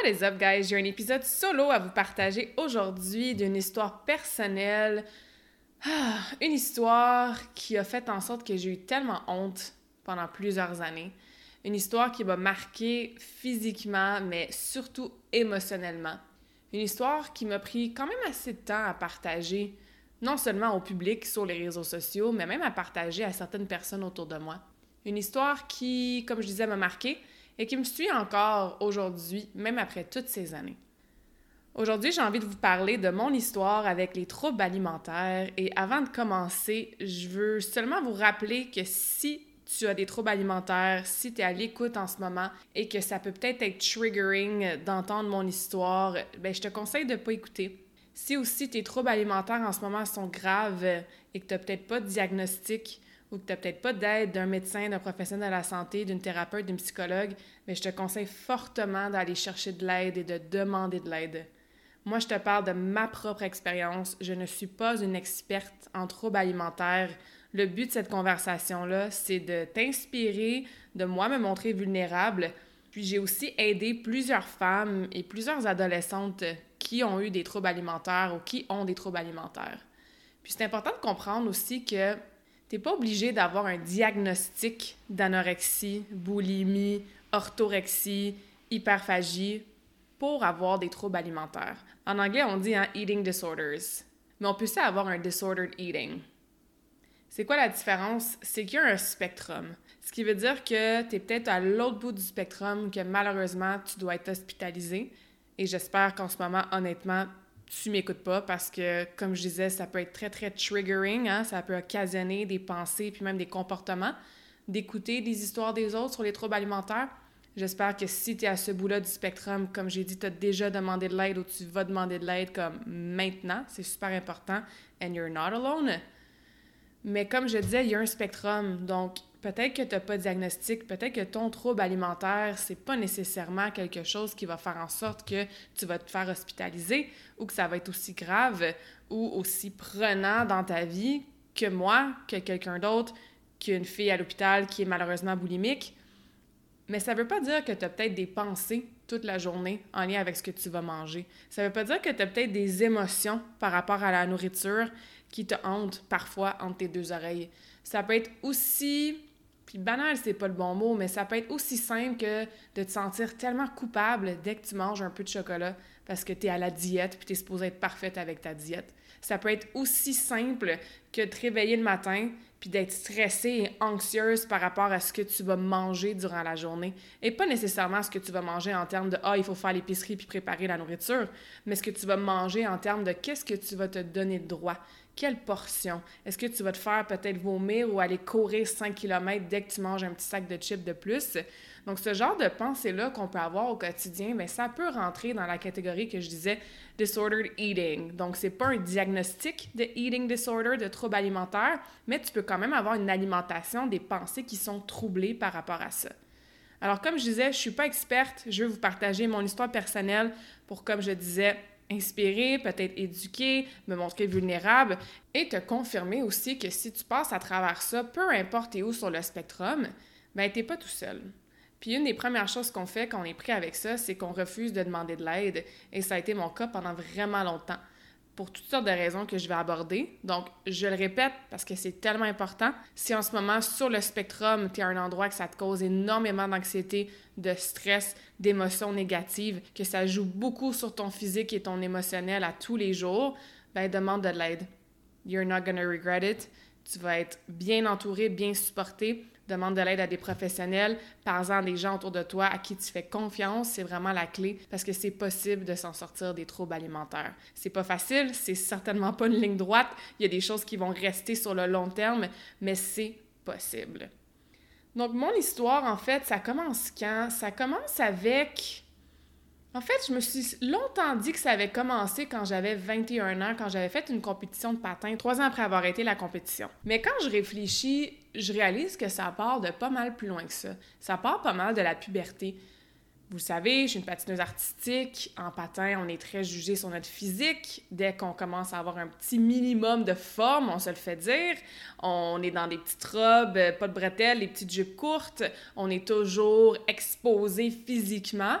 What is up, guys? J'ai un épisode solo à vous partager aujourd'hui d'une histoire personnelle. Ah, une histoire qui a fait en sorte que j'ai eu tellement honte pendant plusieurs années une histoire qui m'a marqué physiquement, mais surtout émotionnellement. Une histoire qui m'a pris quand même assez de temps à partager, non seulement au public sur les réseaux sociaux, mais même à partager à certaines personnes autour de moi. Une histoire qui, comme je disais, m'a marqué et qui me suit encore aujourd'hui, même après toutes ces années. Aujourd'hui, j'ai envie de vous parler de mon histoire avec les troubles alimentaires et avant de commencer, je veux seulement vous rappeler que si tu as des troubles alimentaires, si tu es à l'écoute en ce moment et que ça peut peut-être être triggering d'entendre mon histoire, ben je te conseille de ne pas écouter. Si aussi tes troubles alimentaires en ce moment sont graves et que tu n'as peut-être pas de diagnostic ou que tu n'as peut-être pas d'aide d'un médecin, d'un professionnel de la santé, d'une thérapeute, d'une psychologue, mais je te conseille fortement d'aller chercher de l'aide et de demander de l'aide. Moi, je te parle de ma propre expérience. Je ne suis pas une experte en troubles alimentaires. Le but de cette conversation-là, c'est de t'inspirer, de moi me montrer vulnérable. Puis j'ai aussi aidé plusieurs femmes et plusieurs adolescentes qui ont eu des troubles alimentaires ou qui ont des troubles alimentaires. Puis c'est important de comprendre aussi que tu n'es pas obligé d'avoir un diagnostic d'anorexie, boulimie, orthorexie, hyperphagie pour avoir des troubles alimentaires. En anglais, on dit un « eating disorders. Mais on peut aussi avoir un disordered eating? C'est quoi la différence? C'est qu'il y a un spectrum. Ce qui veut dire que tu es peut-être à l'autre bout du spectrum, que malheureusement, tu dois être hospitalisé. Et j'espère qu'en ce moment, honnêtement, tu m'écoutes pas parce que, comme je disais, ça peut être très, très triggering. Hein? Ça peut occasionner des pensées puis même des comportements. D'écouter des histoires des autres sur les troubles alimentaires. J'espère que si tu es à ce bout-là du spectrum, comme j'ai dit, tu as déjà demandé de l'aide ou tu vas demander de l'aide comme maintenant. C'est super important. And you're not alone. Mais comme je disais, il y a un spectrum. Donc, peut-être que tu n'as pas de diagnostic, peut-être que ton trouble alimentaire, c'est pas nécessairement quelque chose qui va faire en sorte que tu vas te faire hospitaliser ou que ça va être aussi grave ou aussi prenant dans ta vie que moi, que quelqu'un d'autre, qu'une fille à l'hôpital qui est malheureusement boulimique. Mais ça ne veut pas dire que tu as peut-être des pensées toute la journée en lien avec ce que tu vas manger. Ça ne veut pas dire que tu as peut-être des émotions par rapport à la nourriture qui te hante parfois entre tes deux oreilles. Ça peut être aussi, puis banal, c'est pas le bon mot, mais ça peut être aussi simple que de te sentir tellement coupable dès que tu manges un peu de chocolat parce que tu es à la diète puis tu es supposé être parfaite avec ta diète. Ça peut être aussi simple que de te réveiller le matin puis d'être stressée et anxieuse par rapport à ce que tu vas manger durant la journée. Et pas nécessairement ce que tu vas manger en termes de « Ah, il faut faire l'épicerie puis préparer la nourriture », mais ce que tu vas manger en termes de qu'est-ce que tu vas te donner de droit. Quelle portion? Est-ce que tu vas te faire peut-être vomir ou aller courir 5 km dès que tu manges un petit sac de chips de plus? Donc, ce genre de pensée-là qu'on peut avoir au quotidien, mais ça peut rentrer dans la catégorie que je disais disordered eating. Donc, c'est pas un diagnostic de eating disorder, de trouble alimentaire, mais tu peux quand même avoir une alimentation, des pensées qui sont troublées par rapport à ça. Alors, comme je disais, je suis pas experte, je veux vous partager mon histoire personnelle pour, comme je disais, inspirer, peut-être éduquer, me montrer vulnérable et te confirmer aussi que si tu passes à travers ça, peu importe où sur le spectrum, ben t'es pas tout seul. Puis une des premières choses qu'on fait quand on est pris avec ça, c'est qu'on refuse de demander de l'aide et ça a été mon cas pendant vraiment longtemps pour toutes sortes de raisons que je vais aborder. Donc, je le répète parce que c'est tellement important. Si en ce moment, sur le spectrum, tu es un endroit que ça te cause énormément d'anxiété, de stress, d'émotions négatives, que ça joue beaucoup sur ton physique et ton émotionnel à tous les jours, ben demande de l'aide. You're not gonna regret it. Tu vas être bien entouré, bien supporté demande de l'aide à des professionnels, parle-en des gens autour de toi à qui tu fais confiance, c'est vraiment la clé parce que c'est possible de s'en sortir des troubles alimentaires. C'est pas facile, c'est certainement pas une ligne droite, il y a des choses qui vont rester sur le long terme, mais c'est possible. Donc mon histoire en fait, ça commence quand? Ça commence avec en fait, je me suis longtemps dit que ça avait commencé quand j'avais 21 ans, quand j'avais fait une compétition de patin, trois ans après avoir été la compétition. Mais quand je réfléchis, je réalise que ça part de pas mal plus loin que ça. Ça part pas mal de la puberté. Vous savez, je suis une patineuse artistique. En patin, on est très jugé sur notre physique. Dès qu'on commence à avoir un petit minimum de forme, on se le fait dire. On est dans des petites robes, pas de bretelles, des petites jupes courtes. On est toujours exposé physiquement.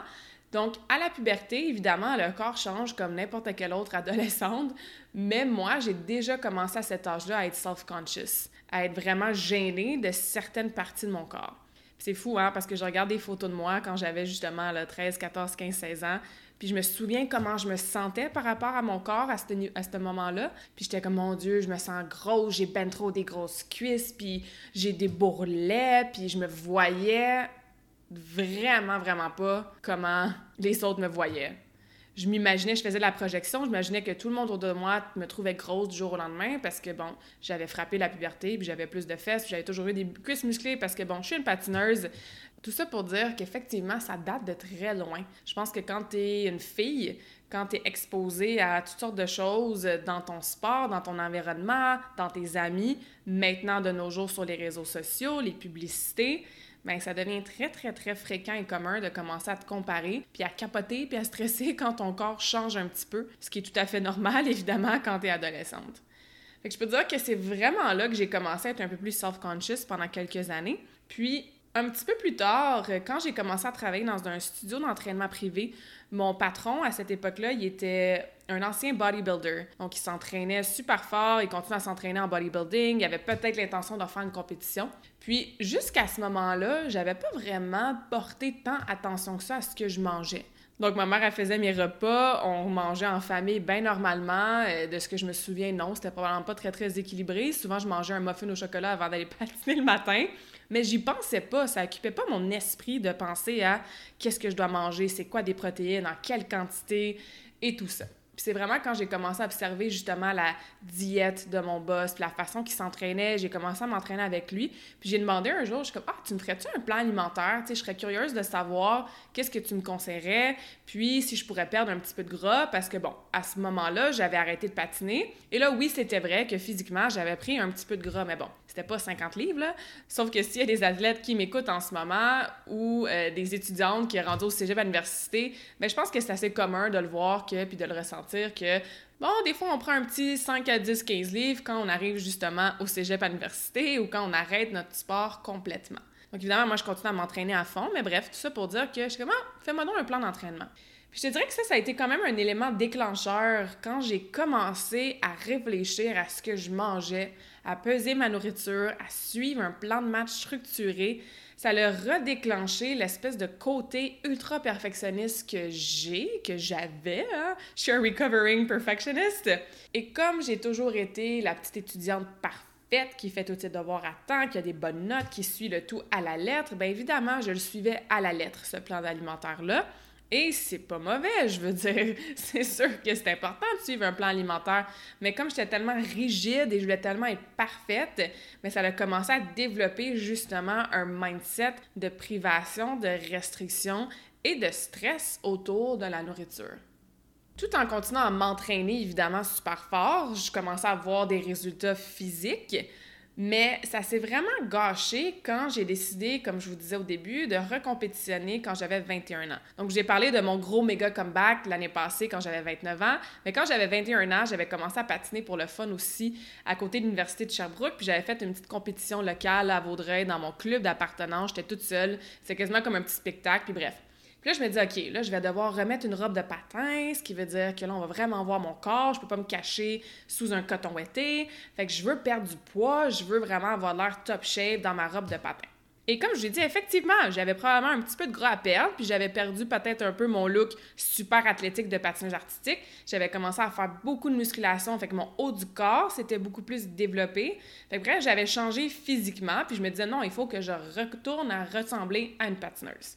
Donc, à la puberté, évidemment, le corps change comme n'importe quelle autre adolescente, mais moi, j'ai déjà commencé à cet âge-là à être self-conscious, à être vraiment gênée de certaines parties de mon corps. C'est fou, hein, parce que je regarde des photos de moi quand j'avais justement là, 13, 14, 15, 16 ans, puis je me souviens comment je me sentais par rapport à mon corps à ce, à ce moment-là. Puis j'étais comme, mon Dieu, je me sens grosse, j'ai ben trop des grosses cuisses, puis j'ai des bourrelets, puis je me voyais vraiment, vraiment pas comment les autres me voyaient. Je m'imaginais, je faisais de la projection, je m'imaginais que tout le monde autour de moi me trouvait grosse du jour au lendemain parce que, bon, j'avais frappé la puberté, puis j'avais plus de fesses, j'avais toujours eu des cuisses musclées parce que, bon, je suis une patineuse. Tout ça pour dire qu'effectivement, ça date de très loin. Je pense que quand t'es une fille, quand tu es exposée à toutes sortes de choses dans ton sport, dans ton environnement, dans tes amis, maintenant de nos jours sur les réseaux sociaux, les publicités, ben ça devient très, très, très fréquent et commun de commencer à te comparer, puis à capoter, puis à stresser quand ton corps change un petit peu, ce qui est tout à fait normal, évidemment, quand tu es adolescente. Fait je peux dire que c'est vraiment là que j'ai commencé à être un peu plus self-conscious pendant quelques années. Puis, un petit peu plus tard, quand j'ai commencé à travailler dans un studio d'entraînement privé, mon patron, à cette époque-là, il était un ancien bodybuilder. Donc, il s'entraînait super fort, il continuait à s'entraîner en bodybuilding, il avait peut-être l'intention de faire une compétition. Puis, jusqu'à ce moment-là, j'avais pas vraiment porté tant attention que ça à ce que je mangeais. Donc, ma mère, elle faisait mes repas, on mangeait en famille bien normalement. Euh, de ce que je me souviens, non, c'était probablement pas très, très équilibré. Souvent, je mangeais un muffin au chocolat avant d'aller patiner le matin. Mais j'y pensais pas, ça occupait pas mon esprit de penser à qu'est-ce que je dois manger, c'est quoi des protéines, en quelle quantité et tout ça. Puis c'est vraiment quand j'ai commencé à observer justement la diète de mon boss, la façon qu'il s'entraînait, j'ai commencé à m'entraîner avec lui. Puis j'ai demandé un jour, je suis comme, ah, tu me ferais-tu un plan alimentaire? Tu sais, je serais curieuse de savoir qu'est-ce que tu me conseillerais, puis si je pourrais perdre un petit peu de gras, parce que bon, à ce moment-là, j'avais arrêté de patiner. Et là, oui, c'était vrai que physiquement, j'avais pris un petit peu de gras, mais bon, c'était pas 50 livres, là. Sauf que s'il y a des athlètes qui m'écoutent en ce moment ou euh, des étudiantes qui sont rendues au cégep à l'université, ben, je pense que c'est assez commun de le voir que, puis de le ressentir que, bon, des fois, on prend un petit 5 à 10, 15 livres quand on arrive justement au cégep à l'université ou quand on arrête notre sport complètement. Donc, évidemment, moi, je continue à m'entraîner à fond, mais bref, tout ça pour dire que je suis comme, ah, fais-moi donc un plan d'entraînement. Puis je te dirais que ça, ça a été quand même un élément déclencheur quand j'ai commencé à réfléchir à ce que je mangeais, à peser ma nourriture, à suivre un plan de match structuré. Ça a redéclenché l'espèce de côté ultra perfectionniste que j'ai, que j'avais. Hein. Je suis un recovering perfectionist. Et comme j'ai toujours été la petite étudiante parfaite, qui fait tous ses devoirs à temps, qui a des bonnes notes, qui suit le tout à la lettre, bien évidemment, je le suivais à la lettre, ce plan alimentaire-là. Et c'est pas mauvais, je veux dire. C'est sûr que c'est important de suivre un plan alimentaire. Mais comme j'étais tellement rigide et je voulais tellement être parfaite, mais ça a commencé à développer justement un mindset de privation, de restriction et de stress autour de la nourriture. Tout en continuant à m'entraîner évidemment super fort, je commençais à voir des résultats physiques, mais ça s'est vraiment gâché quand j'ai décidé, comme je vous disais au début, de recompétitionner quand j'avais 21 ans. Donc, j'ai parlé de mon gros méga comeback l'année passée quand j'avais 29 ans. Mais quand j'avais 21 ans, j'avais commencé à patiner pour le fun aussi à côté de l'Université de Sherbrooke. Puis j'avais fait une petite compétition locale à Vaudreuil dans mon club d'appartenance. J'étais toute seule. C'est quasiment comme un petit spectacle. Puis bref. Puis là, je me dis, OK, là, je vais devoir remettre une robe de patin, ce qui veut dire que là, on va vraiment voir mon corps. Je peux pas me cacher sous un coton ouetté. Fait que je veux perdre du poids. Je veux vraiment avoir l'air top shape dans ma robe de patin. Et comme je l'ai dit, effectivement, j'avais probablement un petit peu de gras à perdre, puis j'avais perdu peut-être un peu mon look super athlétique de patinage artistique. J'avais commencé à faire beaucoup de musculation, fait que mon haut du corps s'était beaucoup plus développé. Fait que bref, j'avais changé physiquement, puis je me disais non, il faut que je retourne à ressembler à une patineuse.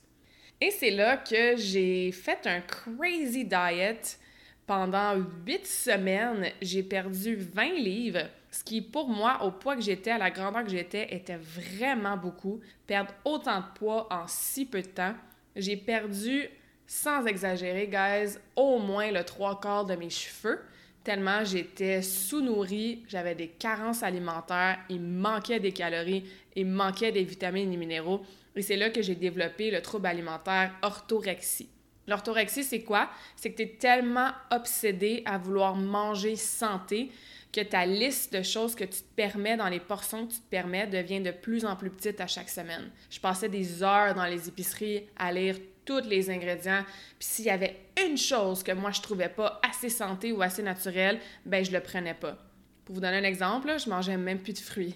Et c'est là que j'ai fait un crazy diet. Pendant huit semaines, j'ai perdu 20 livres ce qui, pour moi, au poids que j'étais, à la grandeur que j'étais, était vraiment beaucoup. Perdre autant de poids en si peu de temps. J'ai perdu, sans exagérer, guys, au moins le trois quarts de mes cheveux, tellement j'étais sous-nourrie, j'avais des carences alimentaires, il manquait des calories, il manquait des vitamines et des minéraux. Et c'est là que j'ai développé le trouble alimentaire orthorexie. L'orthorexie, c'est quoi? C'est que tu es tellement obsédé à vouloir manger santé que ta liste de choses que tu te permets dans les portions que tu te permets devient de plus en plus petite à chaque semaine. Je passais des heures dans les épiceries à lire tous les ingrédients. Puis s'il y avait une chose que moi je trouvais pas assez santé ou assez naturelle, ben je le prenais pas. Pour vous donner un exemple, je mangeais même plus de fruits.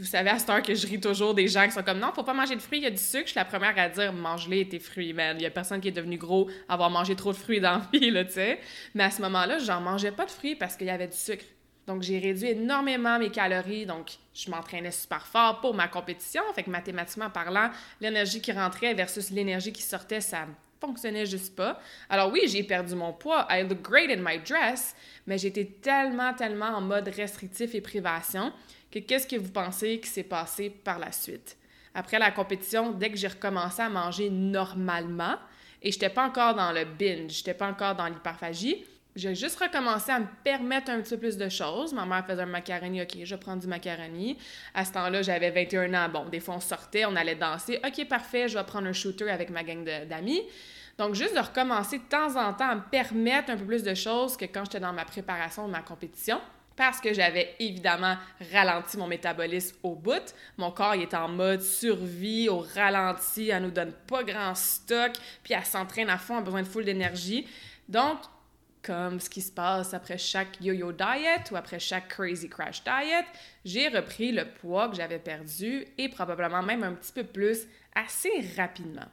Vous savez, à cette heure que je ris toujours des gens qui sont comme non, faut pas manger de fruits, il y a du sucre. Je suis la première à dire mange-les tes fruits, man. Il y a personne qui est devenu gros à avoir mangé trop de fruits dans la vie, là, tu sais. Mais à ce moment-là, j'en mangeais pas de fruits parce qu'il y avait du sucre. Donc, j'ai réduit énormément mes calories. Donc, je m'entraînais super fort pour ma compétition. Fait que mathématiquement parlant, l'énergie qui rentrait versus l'énergie qui sortait, ça fonctionnait juste pas. Alors oui, j'ai perdu mon poids. I look great in my dress, mais j'étais tellement, tellement en mode restrictif et privation qu'est-ce que vous pensez qui s'est passé par la suite? Après la compétition, dès que j'ai recommencé à manger normalement, et je n'étais pas encore dans le binge, je n'étais pas encore dans l'hyperphagie, j'ai juste recommencé à me permettre un petit peu plus de choses. Ma mère faisait un macaroni, OK, je prends du macaroni. À ce temps-là, j'avais 21 ans. Bon, des fois, on sortait, on allait danser. OK, parfait, je vais prendre un shooter avec ma gang d'amis. Donc, juste de recommencer de temps en temps à me permettre un peu plus de choses que quand j'étais dans ma préparation de ma compétition. Parce que j'avais évidemment ralenti mon métabolisme au bout. Mon corps est en mode survie, au ralenti, elle nous donne pas grand stock, puis elle s'entraîne à fond, a besoin de full d'énergie. Donc, comme ce qui se passe après chaque yo-yo diet ou après chaque crazy crash diet, j'ai repris le poids que j'avais perdu et probablement même un petit peu plus assez rapidement.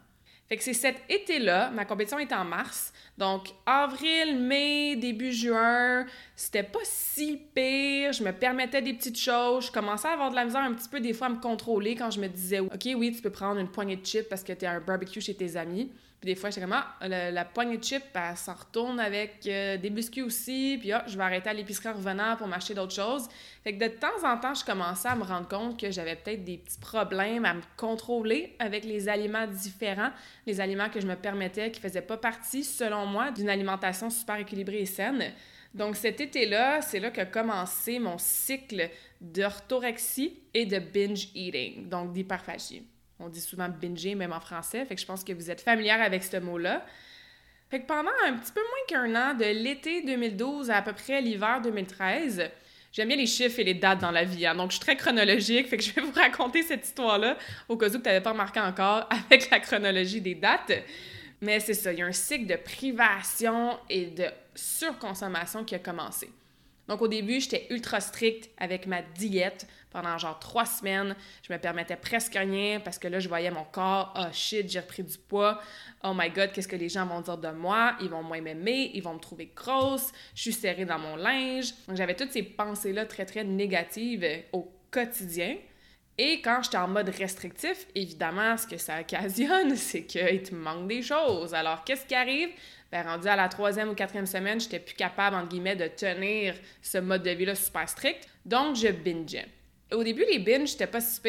Fait que c'est cet été-là, ma compétition est en mars, donc avril, mai, début juin, c'était pas si pire, je me permettais des petites choses, je commençais à avoir de la misère un petit peu des fois à me contrôler quand je me disais OK, oui, tu peux prendre une poignée de chips parce que tu as un barbecue chez tes amis. Puis des fois, j'étais comme, ah, la, poignée de chips, elle s'en retourne avec euh, des biscuits aussi. Puis, ah, je vais arrêter à l'épicerie en revenant pour m'acheter d'autres choses. Fait que de temps en temps, je commençais à me rendre compte que j'avais peut-être des petits problèmes à me contrôler avec les aliments différents, les aliments que je me permettais, qui faisaient pas partie, selon moi, d'une alimentation super équilibrée et saine. Donc cet été-là, c'est là qu'a commencé mon cycle d'orthorexie et de binge eating, donc d'hyperphagie. On dit souvent binger, même en français. Fait que je pense que vous êtes familière avec ce mot-là. Fait que pendant un petit peu moins qu'un an, de l'été 2012 à à peu près l'hiver 2013, j'aime bien les chiffres et les dates dans la vie. Hein. Donc, je suis très chronologique. Fait que je vais vous raconter cette histoire-là au cas où tu n'avais pas remarqué encore avec la chronologie des dates. Mais c'est ça, il y a un cycle de privation et de surconsommation qui a commencé. Donc au début, j'étais ultra stricte avec ma diète pendant genre trois semaines. Je me permettais presque rien parce que là, je voyais mon corps. Oh shit, j'ai repris du poids. Oh my god, qu'est-ce que les gens vont dire de moi? Ils vont moins m'aimer, ils vont me trouver grosse, je suis serrée dans mon linge. Donc j'avais toutes ces pensées-là très très négatives au quotidien. Et quand j'étais en mode restrictif, évidemment, ce que ça occasionne, c'est qu'il te manque des choses. Alors, qu'est-ce qui arrive? ben, rendu à la troisième ou quatrième semaine, j'étais plus capable, entre guillemets, de tenir ce mode de vie-là super strict. Donc, je bingeais. Au début, les binges, c'était pas si.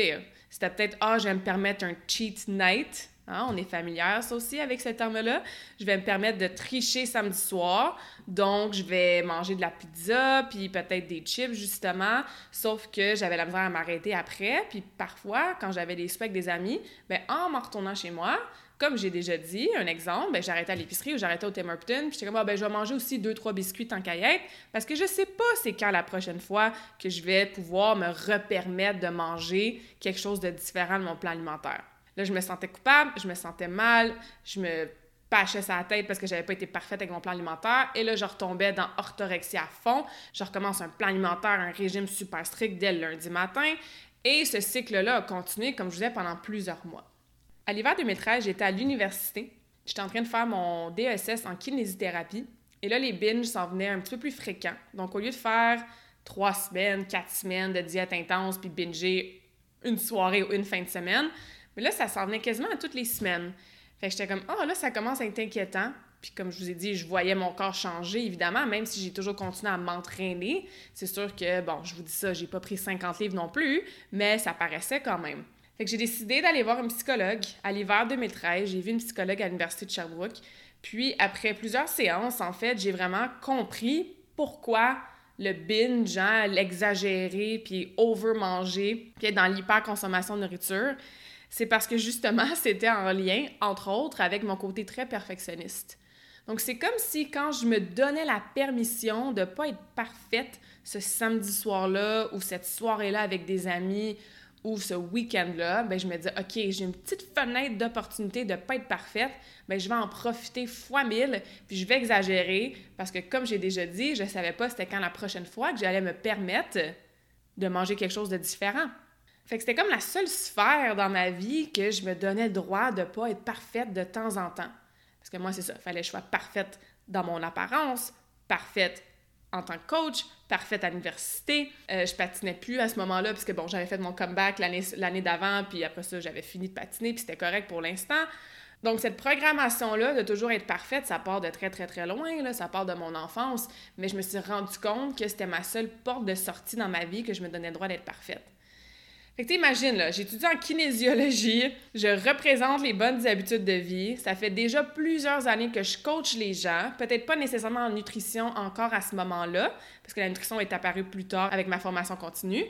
C'était peut-être, ah, je vais me permettre un cheat night. Hein, on est familière, ça aussi, avec ce terme-là. Je vais me permettre de tricher samedi soir. Donc, je vais manger de la pizza, puis peut-être des chips, justement. Sauf que j'avais la misère à m'arrêter après. Puis parfois, quand j'avais des avec des amis, ben, en m'en retournant chez moi, comme j'ai déjà dit, un exemple, ben, j'arrêtais à l'épicerie ou j'arrêtais au Tim puis j'étais comme, ah, ben, je vais manger aussi deux, trois biscuits tant qu'à parce que je sais pas c'est quand la prochaine fois que je vais pouvoir me repermettre de manger quelque chose de différent de mon plan alimentaire. Là, je me sentais coupable, je me sentais mal, je me pâchais sa tête parce que j'avais pas été parfaite avec mon plan alimentaire. Et là, je retombais dans orthorexie à fond. Je recommence un plan alimentaire, un régime super strict dès le lundi matin. Et ce cycle-là a continué, comme je vous disais, pendant plusieurs mois. À l'hiver 2013, j'étais à l'université. J'étais en train de faire mon DSS en kinésithérapie. Et là, les binges s'en venaient un petit peu plus fréquents. Donc, au lieu de faire trois semaines, quatre semaines de diète intense, puis binger une soirée ou une fin de semaine, mais là, ça s'en venait quasiment à toutes les semaines. Fait que j'étais comme, oh là, ça commence à être inquiétant. Puis comme je vous ai dit, je voyais mon corps changer, évidemment, même si j'ai toujours continué à m'entraîner. C'est sûr que, bon, je vous dis ça, j'ai pas pris 50 livres non plus, mais ça paraissait quand même. Fait que j'ai décidé d'aller voir un psychologue. À l'hiver 2013, j'ai vu une psychologue à l'Université de Sherbrooke. Puis après plusieurs séances, en fait, j'ai vraiment compris pourquoi le binge, hein, l'exagérer, puis over-manger, puis être dans l'hyper-consommation de nourriture, c'est parce que justement, c'était en lien, entre autres, avec mon côté très perfectionniste. Donc, c'est comme si quand je me donnais la permission de ne pas être parfaite ce samedi soir-là ou cette soirée-là avec des amis ou ce week-end-là, ben, je me dis, OK, j'ai une petite fenêtre d'opportunité de ne pas être parfaite, ben, je vais en profiter fois mille, puis je vais exagérer parce que, comme j'ai déjà dit, je ne savais pas c'était quand la prochaine fois que j'allais me permettre de manger quelque chose de différent. Fait que c'était comme la seule sphère dans ma vie que je me donnais le droit de pas être parfaite de temps en temps. Parce que moi, c'est ça, fallait que je sois parfaite dans mon apparence, parfaite en tant que coach, parfaite à l'université. Euh, je patinais plus à ce moment-là, puisque bon, j'avais fait mon comeback l'année d'avant, puis après ça, j'avais fini de patiner, puis c'était correct pour l'instant. Donc, cette programmation-là de toujours être parfaite, ça part de très, très, très loin, là, ça part de mon enfance, mais je me suis rendu compte que c'était ma seule porte de sortie dans ma vie que je me donnais le droit d'être parfaite. Fait t'imagines, là, j'étudie en kinésiologie, je représente les bonnes habitudes de vie. Ça fait déjà plusieurs années que je coach les gens, peut-être pas nécessairement en nutrition encore à ce moment-là, parce que la nutrition est apparue plus tard avec ma formation continue.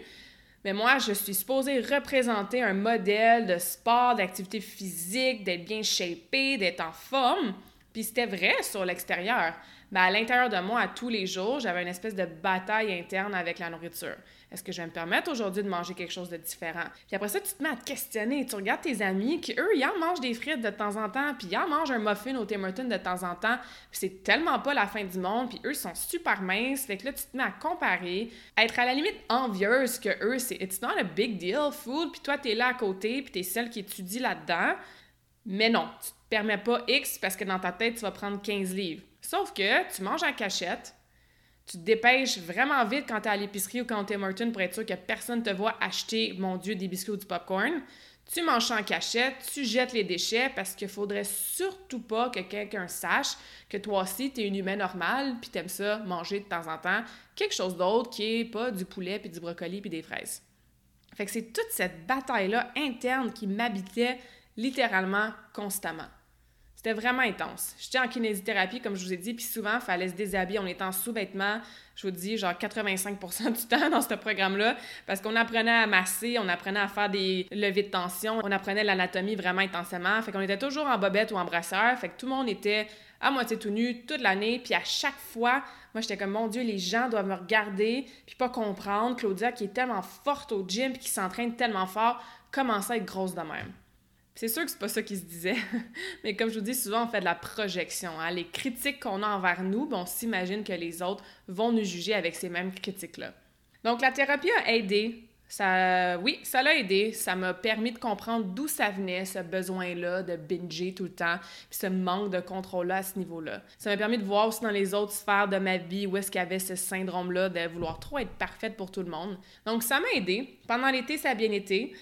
Mais moi, je suis supposée représenter un modèle de sport, d'activité physique, d'être bien shapé, d'être en forme. Puis c'était vrai sur l'extérieur. Mais à l'intérieur de moi, à tous les jours, j'avais une espèce de bataille interne avec la nourriture. Est-ce que je vais me permettre aujourd'hui de manger quelque chose de différent? Puis après ça, tu te mets à te questionner. Tu regardes tes amis qui, eux, ils en mangent des frites de temps en temps, puis ils en mangent un muffin au Tim Hortons de temps en temps. Puis c'est tellement pas la fin du monde, puis eux sont super minces. Fait que là, tu te mets à comparer, à être à la limite envieuse que eux, c'est it's not a big deal, food, puis toi, t'es là à côté, puis t'es celle qui étudie là-dedans. Mais non, tu te permets pas X parce que dans ta tête, tu vas prendre 15 livres. Sauf que tu manges en cachette, tu te dépêches vraiment vite quand tu es à l'épicerie ou quand tu es Martin pour être sûr que personne te voit acheter, mon Dieu, des biscuits ou du popcorn. Tu manges en cachette, tu jettes les déchets parce qu'il faudrait surtout pas que quelqu'un sache que toi aussi, tu es une humaine normale puis aimes ça manger de temps en temps quelque chose d'autre qui est pas du poulet puis du brocoli puis des fraises. Fait que c'est toute cette bataille-là interne qui m'habitait littéralement constamment. C'était vraiment intense. J'étais en kinésithérapie, comme je vous ai dit, puis souvent, il fallait se déshabiller. On était en sous-vêtements, je vous dis, genre 85% du temps dans ce programme-là, parce qu'on apprenait à masser, on apprenait à faire des levées de tension, on apprenait l'anatomie vraiment intensément. Fait qu'on était toujours en bobette ou en brasseur. Fait que tout le monde était à moitié tout nu toute l'année. Puis à chaque fois, moi, j'étais comme, mon Dieu, les gens doivent me regarder, puis pas comprendre. Claudia, qui est tellement forte au gym, puis qui s'entraîne tellement fort, commence à être grosse de même. C'est sûr que c'est pas ça qui se disait, mais comme je vous dis, souvent on fait de la projection. Hein. Les critiques qu'on a envers nous, bon, on s'imagine que les autres vont nous juger avec ces mêmes critiques-là. Donc la thérapie a aidé. Ça, oui, ça l'a aidé. Ça m'a permis de comprendre d'où ça venait, ce besoin-là de binger tout le temps, puis ce manque de contrôle-là à ce niveau-là. Ça m'a permis de voir aussi dans les autres sphères de ma vie où est-ce qu'il y avait ce syndrome-là de vouloir trop être parfaite pour tout le monde. Donc ça m'a aidé. Pendant l'été, ça a bien été.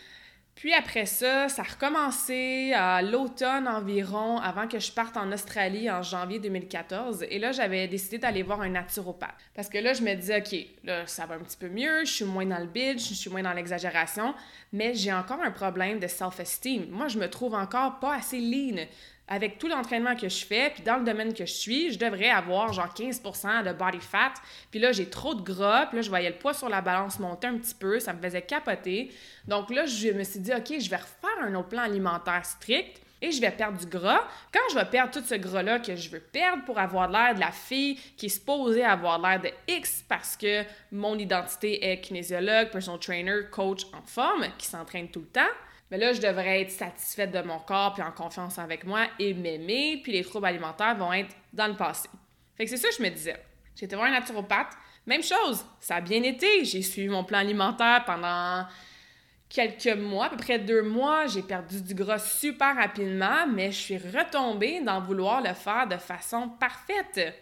Puis après ça, ça a recommencé à l'automne environ, avant que je parte en Australie en janvier 2014. Et là, j'avais décidé d'aller voir un naturopathe. Parce que là, je me disais, OK, là, ça va un petit peu mieux, je suis moins dans le bitch, je suis moins dans l'exagération, mais j'ai encore un problème de self-esteem. Moi, je me trouve encore pas assez lean avec tout l'entraînement que je fais, puis dans le domaine que je suis, je devrais avoir genre 15% de body fat. Puis là, j'ai trop de gras, puis là, je voyais le poids sur la balance monter un petit peu, ça me faisait capoter. Donc là, je me suis dit, OK, je vais refaire un autre plan alimentaire strict et je vais perdre du gras. Quand je vais perdre tout ce gras-là que je veux perdre pour avoir l'air de la fille qui est supposée avoir l'air de X parce que mon identité est kinésiologue, personal trainer, coach en forme, qui s'entraîne tout le temps, mais là, je devrais être satisfaite de mon corps, puis en confiance avec moi et m'aimer, puis les troubles alimentaires vont être dans le passé. Fait que c'est ça que je me disais. Été voir un naturopathe. Même chose, ça a bien été. J'ai suivi mon plan alimentaire pendant quelques mois, à peu près deux mois, j'ai perdu du gras super rapidement, mais je suis retombée dans vouloir le faire de façon parfaite.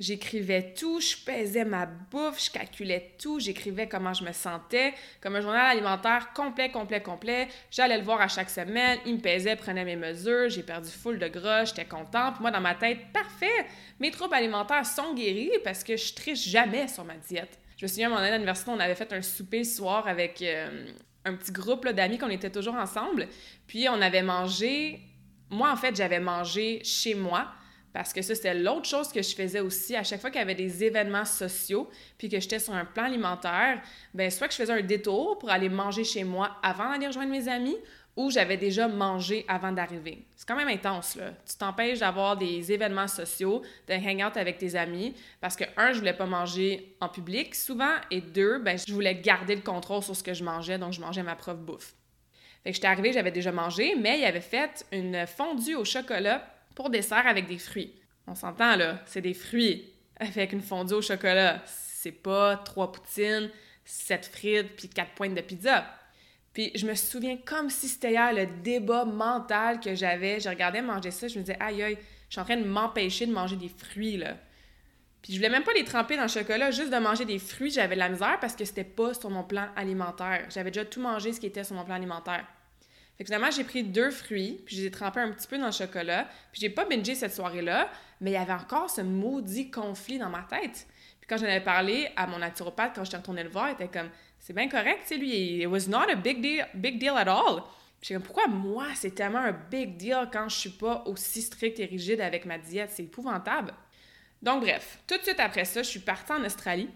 J'écrivais tout, je pesais ma bouffe, je calculais tout, j'écrivais comment je me sentais, comme un journal alimentaire complet, complet, complet. J'allais le voir à chaque semaine, il me pesait, prenait mes mesures, j'ai perdu full de gras, j'étais contente. moi, dans ma tête, parfait, mes troubles alimentaires sont guéris parce que je triche jamais sur ma diète. Je me souviens, à mon année on avait fait un souper le soir avec euh, un petit groupe d'amis qu'on était toujours ensemble. Puis on avait mangé, moi en fait, j'avais mangé chez moi parce que ça, c'était l'autre chose que je faisais aussi. À chaque fois qu'il y avait des événements sociaux, puis que j'étais sur un plan alimentaire, ben soit que je faisais un détour pour aller manger chez moi avant d'aller rejoindre mes amis, ou j'avais déjà mangé avant d'arriver. C'est quand même intense, là. Tu t'empêches d'avoir des événements sociaux, de hang-out avec tes amis, parce que, un, je voulais pas manger en public souvent, et deux, ben, je voulais garder le contrôle sur ce que je mangeais, donc je mangeais ma propre bouffe. Fait que j'étais arrivée, j'avais déjà mangé, mais il avait fait une fondue au chocolat pour dessert avec des fruits. On s'entend là, c'est des fruits avec une fondue au chocolat. C'est pas trois poutines, sept frites puis quatre pointes de pizza. Puis je me souviens comme si c'était hier le débat mental que j'avais. Je regardais manger ça, je me disais aïe aïe, je suis en train de m'empêcher de manger des fruits là. Puis je voulais même pas les tremper dans le chocolat, juste de manger des fruits, j'avais de la misère parce que c'était pas sur mon plan alimentaire. J'avais déjà tout mangé ce qui était sur mon plan alimentaire. Fait que finalement, j'ai pris deux fruits, puis je les ai trempés un petit peu dans le chocolat. Puis j'ai pas bingé cette soirée-là, mais il y avait encore ce maudit conflit dans ma tête. Puis quand j'en avais parlé à mon naturopathe, quand j'étais retournée le voir, il était comme c'est bien correct, c'est lui. It was not a big deal, big deal at all. Puis comme pourquoi moi c'est tellement un big deal quand je suis pas aussi stricte et rigide avec ma diète, c'est épouvantable. Donc bref, tout de suite après ça, je suis partie en Australie.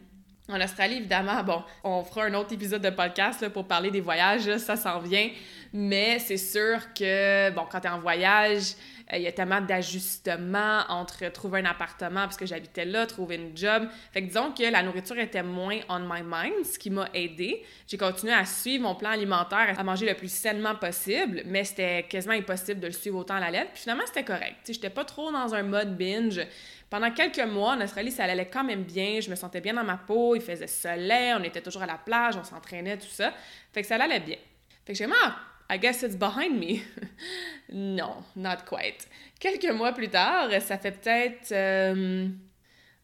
En Australie, évidemment, bon, on fera un autre épisode de podcast pour parler des voyages, ça s'en vient. Mais c'est sûr que, bon, quand tu es en voyage, euh, il y a tellement d'ajustements entre trouver un appartement, parce que j'habitais là, trouver une job. Fait que disons que la nourriture était moins on my mind, ce qui m'a aidé. J'ai continué à suivre mon plan alimentaire, à manger le plus sainement possible, mais c'était quasiment impossible de le suivre autant à la lettre. Puis finalement, c'était correct. J'étais pas trop dans un mode binge. Pendant quelques mois, en Australie, ça allait quand même bien. Je me sentais bien dans ma peau. Il faisait soleil. On était toujours à la plage. On s'entraînait, tout ça. Fait que ça allait bien. Fait que j'ai ah, I guess it's behind me. non, not quite. Quelques mois plus tard, ça fait peut-être euh,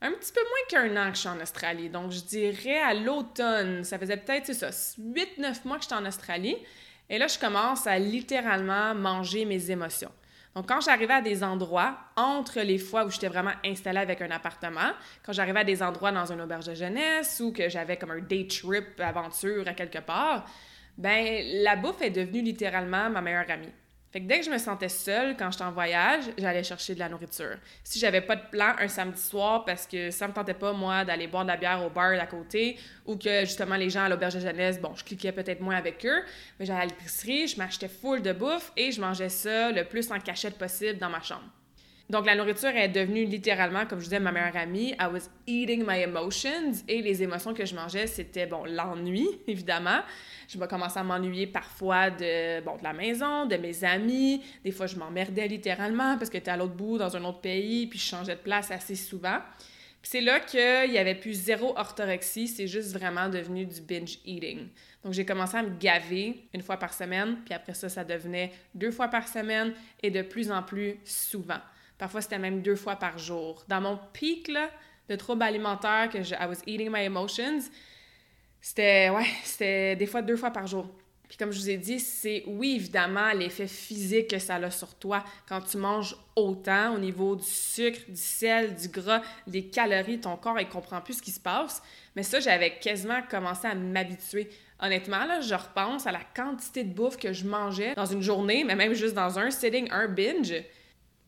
un petit peu moins qu'un an que je suis en Australie. Donc, je dirais à l'automne, ça faisait peut-être, ça, 8-9 mois que j'étais en Australie. Et là, je commence à littéralement manger mes émotions. Donc, quand j'arrivais à des endroits, entre les fois où j'étais vraiment installée avec un appartement, quand j'arrivais à des endroits dans une auberge de jeunesse ou que j'avais comme un day trip aventure à quelque part, ben la bouffe est devenue littéralement ma meilleure amie. Que dès que je me sentais seule quand j'étais en voyage, j'allais chercher de la nourriture. Si j'avais pas de plan un samedi soir parce que ça me tentait pas, moi, d'aller boire de la bière au bar d'à côté ou que justement les gens à l'auberge de jeunesse, bon, je cliquais peut-être moins avec eux, mais j'allais à l'épicerie, je m'achetais full de bouffe et je mangeais ça le plus en cachette possible dans ma chambre. Donc, la nourriture est devenue littéralement, comme je disais, ma meilleure amie. I was eating my emotions. Et les émotions que je mangeais, c'était, bon, l'ennui, évidemment. Je me commençais à m'ennuyer parfois de, bon, de la maison, de mes amis. Des fois, je m'emmerdais littéralement parce que j'étais à l'autre bout, dans un autre pays, puis je changeais de place assez souvent. Puis c'est là qu'il y avait plus zéro orthorexie, c'est juste vraiment devenu du binge eating. Donc j'ai commencé à me gaver une fois par semaine, puis après ça, ça devenait deux fois par semaine et de plus en plus souvent. Parfois, c'était même deux fois par jour. Dans mon pic de troubles alimentaires, que je I was eating my emotions, c'était, ouais, c'était des fois deux fois par jour. Puis comme je vous ai dit, c'est oui, évidemment, l'effet physique que ça a sur toi quand tu manges autant au niveau du sucre, du sel, du gras, des calories, ton corps, il comprend plus ce qui se passe. Mais ça, j'avais quasiment commencé à m'habituer. Honnêtement, là, je repense à la quantité de bouffe que je mangeais dans une journée, mais même juste dans un sitting, un binge.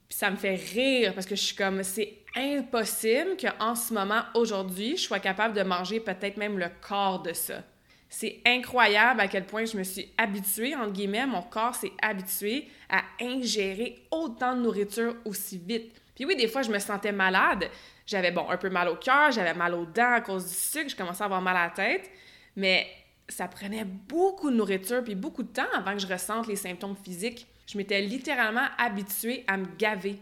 Puis ça me fait rire parce que je suis comme, c'est impossible qu'en ce moment, aujourd'hui, je sois capable de manger peut-être même le quart de ça. C'est incroyable à quel point je me suis habituée, entre guillemets, mon corps s'est habitué à ingérer autant de nourriture aussi vite. Puis oui, des fois, je me sentais malade. J'avais, bon, un peu mal au cœur, j'avais mal aux dents à cause du sucre, je commençais à avoir mal à la tête. Mais ça prenait beaucoup de nourriture puis beaucoup de temps avant que je ressente les symptômes physiques je m'étais littéralement habituée à me gaver.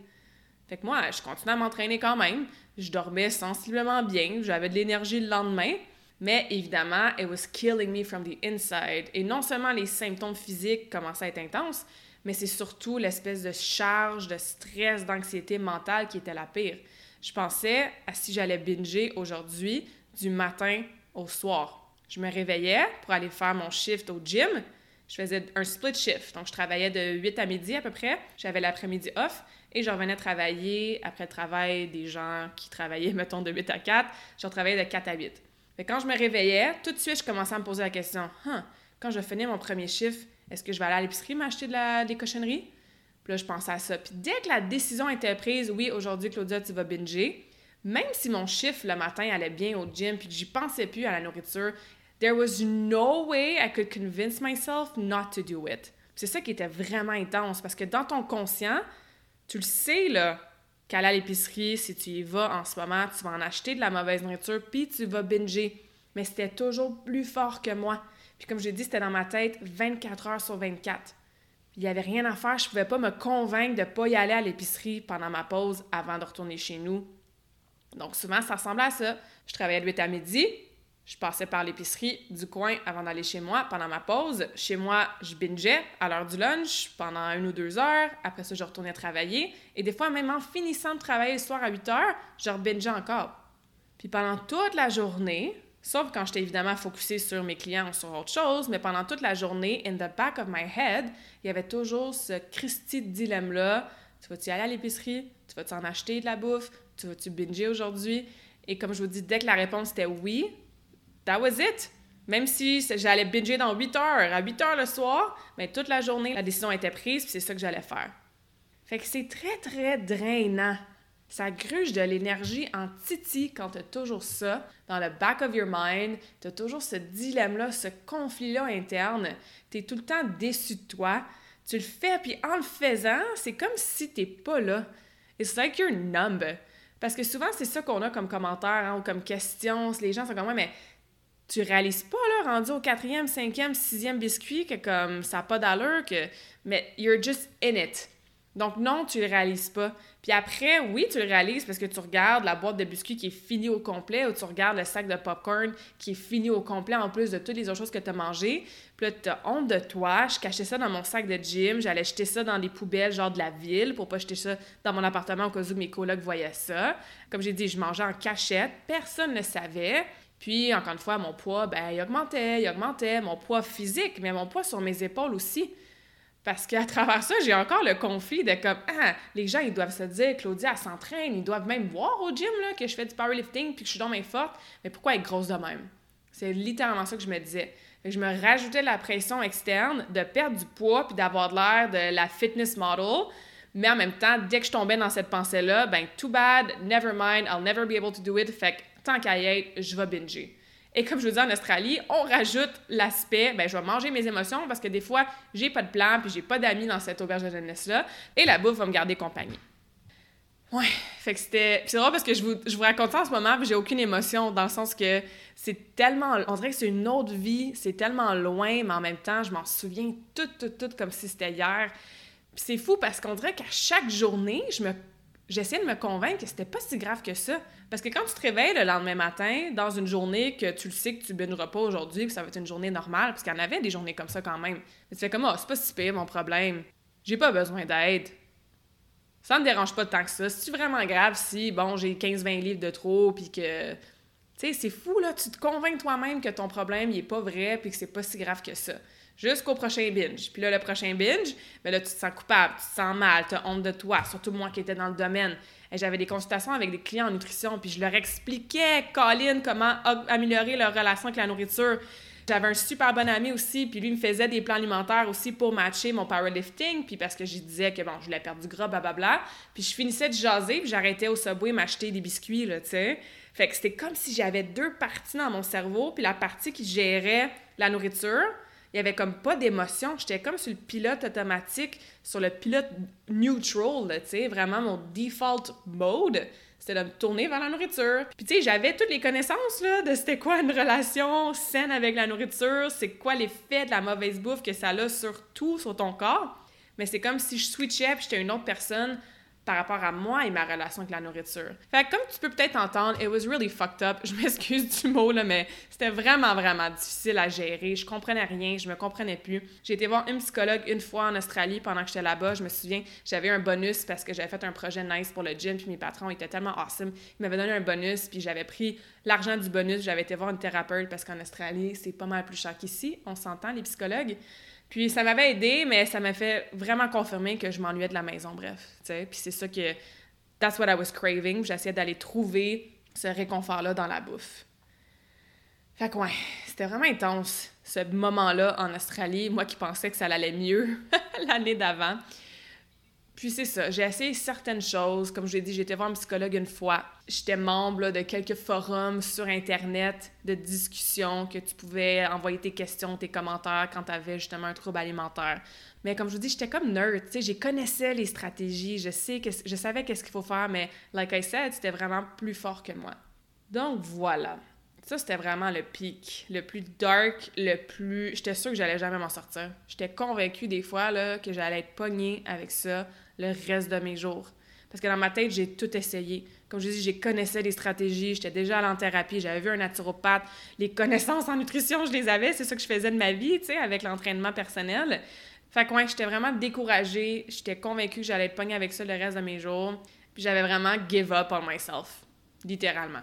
Fait que moi, je continuais à m'entraîner quand même. Je dormais sensiblement bien, j'avais de l'énergie le lendemain, Mais évidemment, it was killing me from the inside. Et non seulement les symptômes physiques commençaient à être intenses, mais c'est surtout l'espèce de charge, de stress, d'anxiété mentale qui était la pire. Je pensais à si j'allais binger aujourd'hui du matin au soir. Je me réveillais pour aller faire mon shift au gym. Je faisais un split shift. Donc, je travaillais de 8 à midi à peu près. J'avais l'après-midi off et je revenais travailler après le travail des gens qui travaillaient, mettons, de 8 à 4. Je travaillais de 4 à 8. Mais quand je me réveillais, tout de suite, je commençais à me poser la question huh, quand je finis mon premier shift, est-ce que je vais aller à l'épicerie m'acheter de la, des cochonneries? Puis là, je pensais à ça. Puis dès que la décision était prise, oui, aujourd'hui, Claudia, tu vas binger, même si mon chiffre le matin allait bien au gym puis que j'y pensais plus à la nourriture, there was no way I could convince myself not to do it. C'est ça qui était vraiment intense parce que dans ton conscient, tu le sais là qu'aller à l'épicerie, si tu y vas en ce moment, tu vas en acheter de la mauvaise nourriture puis tu vas binger. Mais c'était toujours plus fort que moi. Puis comme je l'ai dit, c'était dans ma tête 24 heures sur 24. Il n'y avait rien à faire, je pouvais pas me convaincre de ne pas y aller à l'épicerie pendant ma pause avant de retourner chez nous donc, souvent, ça ressemblait à ça. Je travaillais de 8 à midi, je passais par l'épicerie du coin avant d'aller chez moi pendant ma pause. Chez moi, je bingeais à l'heure du lunch pendant une ou deux heures. Après ça, je retournais travailler. Et des fois, même en finissant de travailler le soir à 8 heures, je rebingeais encore. Puis pendant toute la journée, sauf quand j'étais évidemment focusée sur mes clients ou sur autre chose, mais pendant toute la journée, in the back of my head, il y avait toujours ce Christy dilemme-là. Tu vas-tu aller à l'épicerie? Tu vas-tu en acheter de la bouffe? tu vas-tu binger aujourd'hui? Et comme je vous dis, dès que la réponse était oui, that was it. Même si j'allais binger dans 8 heures, à 8 heures le soir, mais toute la journée, la décision était prise, puis c'est ça que j'allais faire. Fait que c'est très, très drainant. Ça gruge de l'énergie en titi quand tu as toujours ça dans le back of your mind. Tu as toujours ce dilemme-là, ce conflit-là interne. Tu es tout le temps déçu de toi. Tu le fais, puis en le faisant, c'est comme si tu pas là. It's like you're numb. Parce que souvent, c'est ça qu'on a comme commentaire hein, ou comme question. Les gens sont comme, ouais, mais tu réalises pas, là, rendu au quatrième, cinquième, sixième biscuit, que comme ça n'a pas d'allure, que. Mais you're just in it. Donc, non, tu le réalises pas. Puis après, oui, tu le réalises parce que tu regardes la boîte de biscuits qui est finie au complet ou tu regardes le sac de popcorn qui est fini au complet en plus de toutes les autres choses que tu as mangées. Puis là, tu as honte de toi. Je cachais ça dans mon sac de gym. J'allais jeter ça dans des poubelles, genre de la ville, pour pas jeter ça dans mon appartement au cas où mes colocs voyaient ça. Comme j'ai dit, je mangeais en cachette. Personne ne savait. Puis, encore une fois, mon poids, ben, il augmentait, il augmentait. Mon poids physique, mais mon poids sur mes épaules aussi. Parce qu'à travers ça, j'ai encore le conflit de comme, ah, les gens, ils doivent se dire, Claudia, elle s'entraîne, ils doivent même voir au gym là, que je fais du powerlifting puis que je suis dans mes forte, mais pourquoi être grosse de même? C'est littéralement ça que je me disais. je me rajoutais la pression externe de perdre du poids puis d'avoir de l'air de la fitness model. Mais en même temps, dès que je tombais dans cette pensée-là, ben, too bad, never mind, I'll never be able to do it. Fait que tant qu'à y être, je vais binger. Et comme je vous dis en Australie, on rajoute l'aspect, ben je vais manger mes émotions parce que des fois, j'ai pas de plan puis j'ai pas d'amis dans cette auberge de jeunesse-là et la bouffe va me garder compagnie. Ouais, fait que c'était. C'est drôle parce que je vous, je vous raconte ça en ce moment, j'ai aucune émotion dans le sens que c'est tellement. On dirait que c'est une autre vie, c'est tellement loin, mais en même temps, je m'en souviens tout, tout, tout comme si c'était hier. c'est fou parce qu'on dirait qu'à chaque journée, je me j'essayais de me convaincre que c'était pas si grave que ça. Parce que quand tu te réveilles le lendemain matin, dans une journée que tu le sais que tu béniras pas aujourd'hui, que ça va être une journée normale, parce qu'il y en avait des journées comme ça quand même. Mais tu fais comme, oh, c'est pas si pire mon problème. J'ai pas besoin d'aide. Ça me dérange pas tant que ça. C'est vraiment grave si, bon, j'ai 15-20 livres de trop, puis que. Tu sais, c'est fou, là. Tu te convaincs toi-même que ton problème, il est pas vrai, puis que c'est pas si grave que ça jusqu'au prochain binge. Puis là, le prochain binge, mais ben là, tu te sens coupable, tu te sens mal, tu as honte de toi, surtout moi qui étais dans le domaine. Et j'avais des consultations avec des clients en nutrition, puis je leur expliquais, Colin, comment améliorer leur relation avec la nourriture. J'avais un super bon ami aussi, puis lui me faisait des plans alimentaires aussi pour matcher mon powerlifting, puis parce que je disais que bon, je voulais perdre du gras, blablabla. Puis je finissais de jaser, puis j'arrêtais au Subway m'acheter des biscuits, là, tu sais. Fait que c'était comme si j'avais deux parties dans mon cerveau, puis la partie qui gérait la nourriture, il y avait comme pas d'émotion. J'étais comme sur le pilote automatique, sur le pilote neutral, tu sais, vraiment mon default mode. C'était de me tourner vers la nourriture. Puis tu sais, j'avais toutes les connaissances là, de c'était quoi une relation saine avec la nourriture, c'est quoi l'effet de la mauvaise bouffe que ça a sur tout, sur ton corps. Mais c'est comme si je switchais puis j'étais une autre personne par rapport à moi et ma relation avec la nourriture. Fait que comme tu peux peut-être entendre, it was really fucked up. Je m'excuse du mot, là, mais c'était vraiment, vraiment difficile à gérer. Je comprenais rien, je me comprenais plus. J'ai été voir une psychologue une fois en Australie pendant que j'étais là-bas. Je me souviens, j'avais un bonus parce que j'avais fait un projet nice pour le gym, puis mes patrons étaient tellement awesome. Ils m'avaient donné un bonus, puis j'avais pris l'argent du bonus, j'avais été voir une thérapeute parce qu'en Australie, c'est pas mal plus cher qu'ici. On s'entend, les psychologues? Puis ça m'avait aidé, mais ça m'a fait vraiment confirmer que je m'ennuyais de la maison, bref. Puis c'est ça que. That's what I was craving. J'essayais d'aller trouver ce réconfort-là dans la bouffe. Fait que ouais, c'était vraiment intense, ce moment-là en Australie. Moi qui pensais que ça allait mieux l'année d'avant. Puis c'est ça, j'ai essayé certaines choses. Comme je l'ai dit, été voir un psychologue une fois. J'étais membre de quelques forums sur Internet de discussion que tu pouvais envoyer tes questions, tes commentaires quand tu avais justement un trouble alimentaire. Mais comme je vous dis, j'étais comme nerd, tu sais, je connaissais les stratégies, je, sais que, je savais qu'est-ce qu'il faut faire, mais like I said, c'était vraiment plus fort que moi. Donc voilà. Ça, c'était vraiment le pic, le plus dark, le plus... J'étais sûre que j'allais jamais m'en sortir. J'étais convaincue des fois là, que j'allais être pognée avec ça le reste de mes jours. Parce que dans ma tête, j'ai tout essayé. Comme je dis, j'ai connaissais les stratégies, j'étais déjà allée en thérapie, j'avais vu un naturopathe, les connaissances en nutrition, je les avais, c'est ça que je faisais de ma vie, tu sais, avec l'entraînement personnel. Fait que ouais, j'étais vraiment découragée, j'étais convaincue que j'allais être pognée avec ça le reste de mes jours, puis j'avais vraiment give up on myself, littéralement.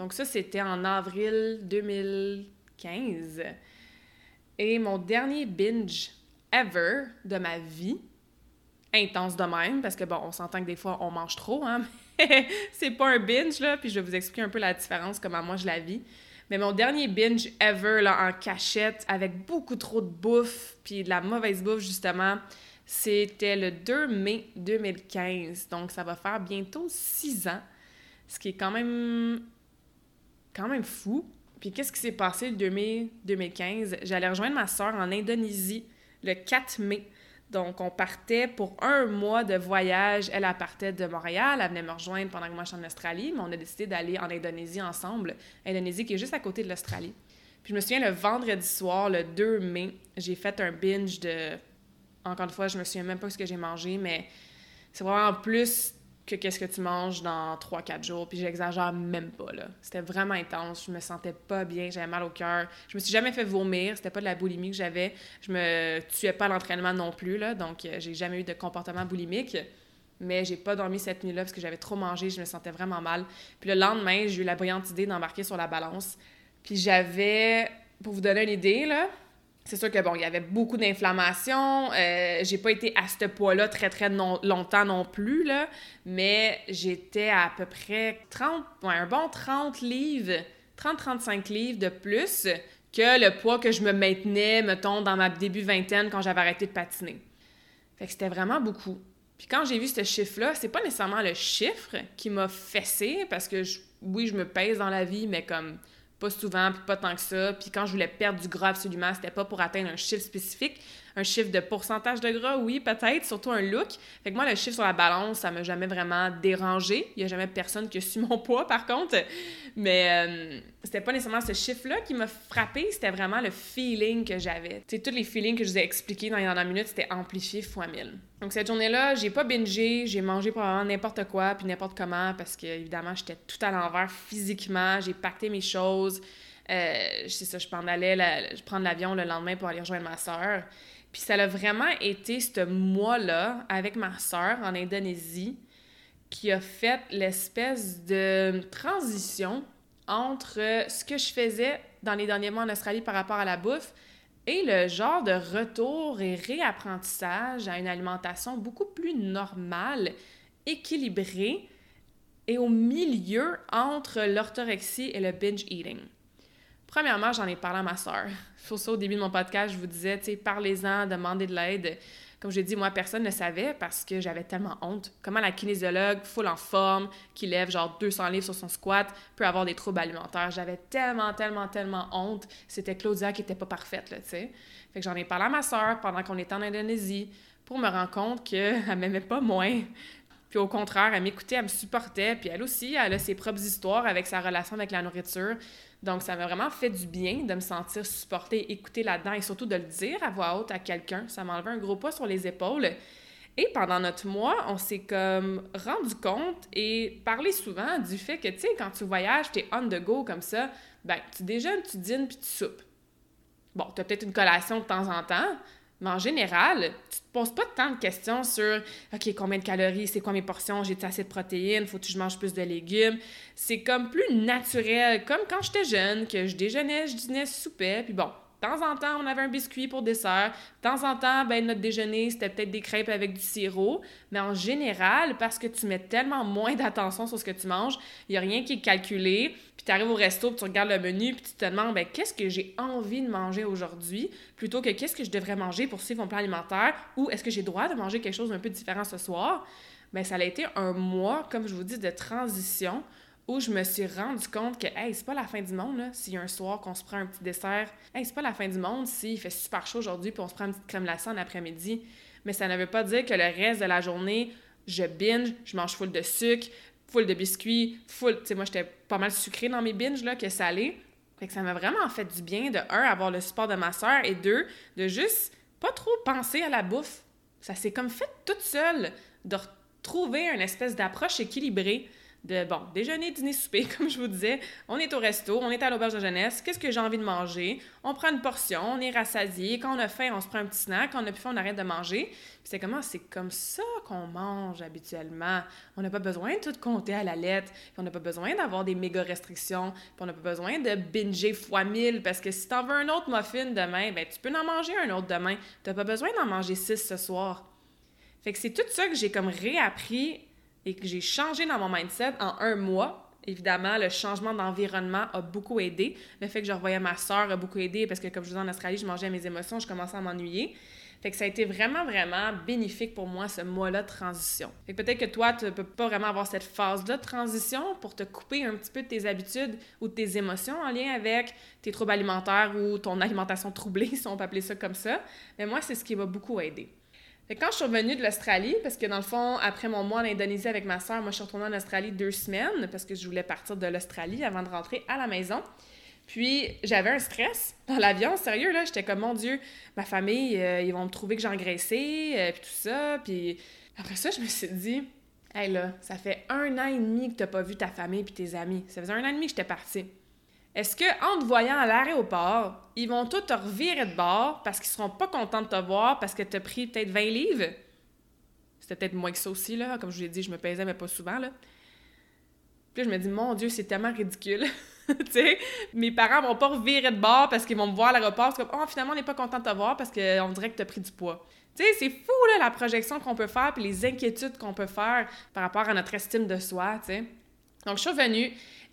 Donc ça, c'était en avril 2015. Et mon dernier binge ever de ma vie, intense de même, parce que bon, on s'entend que des fois on mange trop, hein, mais c'est pas un binge, là, puis je vais vous expliquer un peu la différence, comment moi je la vis. Mais mon dernier binge ever, là, en cachette, avec beaucoup trop de bouffe, puis de la mauvaise bouffe, justement, c'était le 2 mai 2015. Donc, ça va faire bientôt six ans, ce qui est quand même, quand même fou. Puis, qu'est-ce qui s'est passé le 2 mai 2015? J'allais rejoindre ma soeur en Indonésie le 4 mai. Donc, on partait pour un mois de voyage. Elle, elle partait de Montréal. Elle venait me rejoindre pendant que moi, je suis en Australie. Mais on a décidé d'aller en Indonésie ensemble. Indonésie qui est juste à côté de l'Australie. Puis, je me souviens, le vendredi soir, le 2 mai, j'ai fait un binge de... Encore une fois, je me souviens même pas ce que j'ai mangé, mais c'est vraiment plus que qu'est-ce que tu manges dans 3-4 jours. Puis j'exagère même pas. C'était vraiment intense. Je me sentais pas bien. J'avais mal au cœur. Je me suis jamais fait vomir. C'était pas de la boulimie que j'avais. Je me tuais pas l'entraînement non plus. Donc, euh, j'ai jamais eu de comportement boulimique. Mais j'ai pas dormi cette nuit-là parce que j'avais trop mangé. Je me sentais vraiment mal. Puis le lendemain, j'ai eu la brillante idée d'embarquer sur la balance. Puis j'avais, pour vous donner une idée, là, c'est sûr que bon, il y avait beaucoup d'inflammation. Euh, j'ai pas été à ce poids-là très très longtemps non plus, là, mais j'étais à, peu près 30, ouais, un bon 30 livres, 30-35 livres de plus que le poids que je me maintenais, mettons, dans ma début vingtaine quand j'avais arrêté de patiner. Fait que c'était vraiment beaucoup. Puis quand j'ai vu ce chiffre-là, c'est pas nécessairement le chiffre qui m'a fessé, parce que oui, je me pèse dans la vie, mais comme pas souvent, puis pas tant que ça. Puis quand je voulais perdre du gras absolument, c'était pas pour atteindre un chiffre spécifique. Un chiffre de pourcentage de gras, oui, peut-être, surtout un look. Fait que moi, le chiffre sur la balance, ça m'a jamais vraiment dérangé. Il y a jamais personne qui a su mon poids, par contre. Mais euh, c'était pas nécessairement ce chiffre-là qui m'a frappé, c'était vraiment le feeling que j'avais. Tu tous les feelings que je vous ai expliqués dans les dernières minutes, c'était amplifié fois mille. Donc cette journée-là, j'ai pas bingé, j'ai mangé probablement n'importe quoi puis n'importe comment parce que évidemment, j'étais tout à l'envers physiquement, j'ai pacté mes choses. Euh, c'est ça, je allais je prendre l'avion le lendemain pour aller rejoindre ma soeur. Puis ça a vraiment été ce mois-là avec ma soeur en Indonésie qui a fait l'espèce de transition entre ce que je faisais dans les derniers mois en Australie par rapport à la bouffe et le genre de retour et réapprentissage à une alimentation beaucoup plus normale, équilibrée et au milieu entre l'orthorexie et le binge eating. Premièrement, j'en ai parlé à ma soeur. Sur ça, au début de mon podcast, je vous disais, tu parlez-en, demandez de l'aide. Comme je dis, moi, personne ne savait parce que j'avais tellement honte. Comment la kinésiologue, full en forme, qui lève genre 200 livres sur son squat, peut avoir des troubles alimentaires? J'avais tellement, tellement, tellement honte. C'était Claudia qui était pas parfaite, là, tu sais. Fait que j'en ai parlé à ma soeur pendant qu'on était en Indonésie pour me rendre compte qu'elle m'aimait pas moins. Puis au contraire, elle m'écoutait, elle me supportait. Puis elle aussi, elle a ses propres histoires avec sa relation avec la nourriture. Donc, ça m'a vraiment fait du bien de me sentir supportée, écoutée là-dedans et surtout de le dire à voix haute à quelqu'un. Ça m'a enlevé un gros poids sur les épaules. Et pendant notre mois, on s'est comme rendu compte et parlé souvent du fait que, tu sais, quand tu voyages, tu es on the go comme ça, ben, tu déjeunes, tu dînes, puis tu soupes. Bon, tu as peut-être une collation de temps en temps, mais en général, tu te poses pas tant de questions sur OK, combien de calories, c'est quoi mes portions, j'ai assez de protéines, faut que je mange plus de légumes? C'est comme plus naturel, comme quand j'étais jeune, que je déjeunais, je dînais, je soupais, puis bon, de temps en temps, on avait un biscuit pour dessert. De temps en temps, ben, notre déjeuner, c'était peut-être des crêpes avec du sirop. Mais en général, parce que tu mets tellement moins d'attention sur ce que tu manges, il n'y a rien qui est calculé. Tu arrives au resto, puis tu regardes le menu, puis tu te demandes, ben, qu'est-ce que j'ai envie de manger aujourd'hui, plutôt que qu'est-ce que je devrais manger pour suivre mon plan alimentaire, ou est-ce que j'ai droit de manger quelque chose d'un peu différent ce soir? Ben, ça a été un mois, comme je vous dis, de transition où je me suis rendu compte que, hey, c'est pas la fin du monde, s'il y a un soir qu'on se prend un petit dessert. Hey, c'est pas la fin du monde s'il fait super chaud aujourd'hui puis on se prend une petite crème glacée en après-midi. Mais ça ne veut pas dire que le reste de la journée, je binge, je mange full de sucre, full de biscuits, full. Tu sais, moi, j'étais pas mal sucrée dans mes binges, là, que salé. Fait que ça m'a vraiment fait du bien, de un, avoir le support de ma soeur, et deux, de juste pas trop penser à la bouffe. Ça s'est comme fait toute seule de retrouver une espèce d'approche équilibrée de, bon, déjeuner, dîner, souper, comme je vous disais. On est au resto, on est à l'auberge de jeunesse. Qu'est-ce que j'ai envie de manger? On prend une portion, on est rassasié. Quand on a faim, on se prend un petit snack. Quand on a plus faim, on arrête de manger. c'est comment? C'est comme ça qu'on mange habituellement. On n'a pas besoin de tout compter à la lettre. on n'a pas besoin d'avoir des méga restrictions. Puis on n'a pas besoin de binger fois mille parce que si t'en veux un autre muffin demain, ben tu peux en manger un autre demain. T'as pas besoin d'en manger six ce soir. Fait que c'est tout ça que j'ai comme réappris et que j'ai changé dans mon mindset en un mois. Évidemment, le changement d'environnement a beaucoup aidé. Le fait que je revoyais ma soeur a beaucoup aidé parce que, comme je disais en Australie, je mangeais mes émotions, je commençais à m'ennuyer. Fait ça a été vraiment, vraiment bénéfique pour moi, ce mois-là de transition. Fait peut-être que toi, tu peux pas vraiment avoir cette phase-là de transition pour te couper un petit peu de tes habitudes ou de tes émotions en lien avec tes troubles alimentaires ou ton alimentation troublée, si on peut appeler ça comme ça. Mais moi, c'est ce qui m'a beaucoup aidé quand je suis revenue de l'Australie, parce que dans le fond, après mon mois en Indonésie avec ma soeur, moi je suis retournée en Australie deux semaines parce que je voulais partir de l'Australie avant de rentrer à la maison. Puis j'avais un stress dans l'avion, sérieux, là. J'étais comme, mon Dieu, ma famille, euh, ils vont me trouver que j'ai engraissé, euh, puis tout ça. Puis après ça, je me suis dit, hey là, ça fait un an et demi que t'as pas vu ta famille puis tes amis. Ça faisait un an et demi que j'étais partie. Est-ce que en te voyant à l'aéroport, ils vont tous te revirer de bord parce qu'ils seront pas contents de te voir parce que tu as pris peut-être 20 livres? C'était peut-être moins que ça aussi, là. Comme je vous l'ai dit, je me pesais, mais pas souvent, là. Puis là, je me dis, mon Dieu, c'est tellement ridicule. mes parents vont pas revirer de bord parce qu'ils vont me voir à l'aéroport. C'est comme, oh, finalement, on n'est pas content de te voir parce qu'on dirait que tu as pris du poids. Tu c'est fou, la projection qu'on peut faire puis les inquiétudes qu'on peut faire par rapport à notre estime de soi. Donc, je suis revenue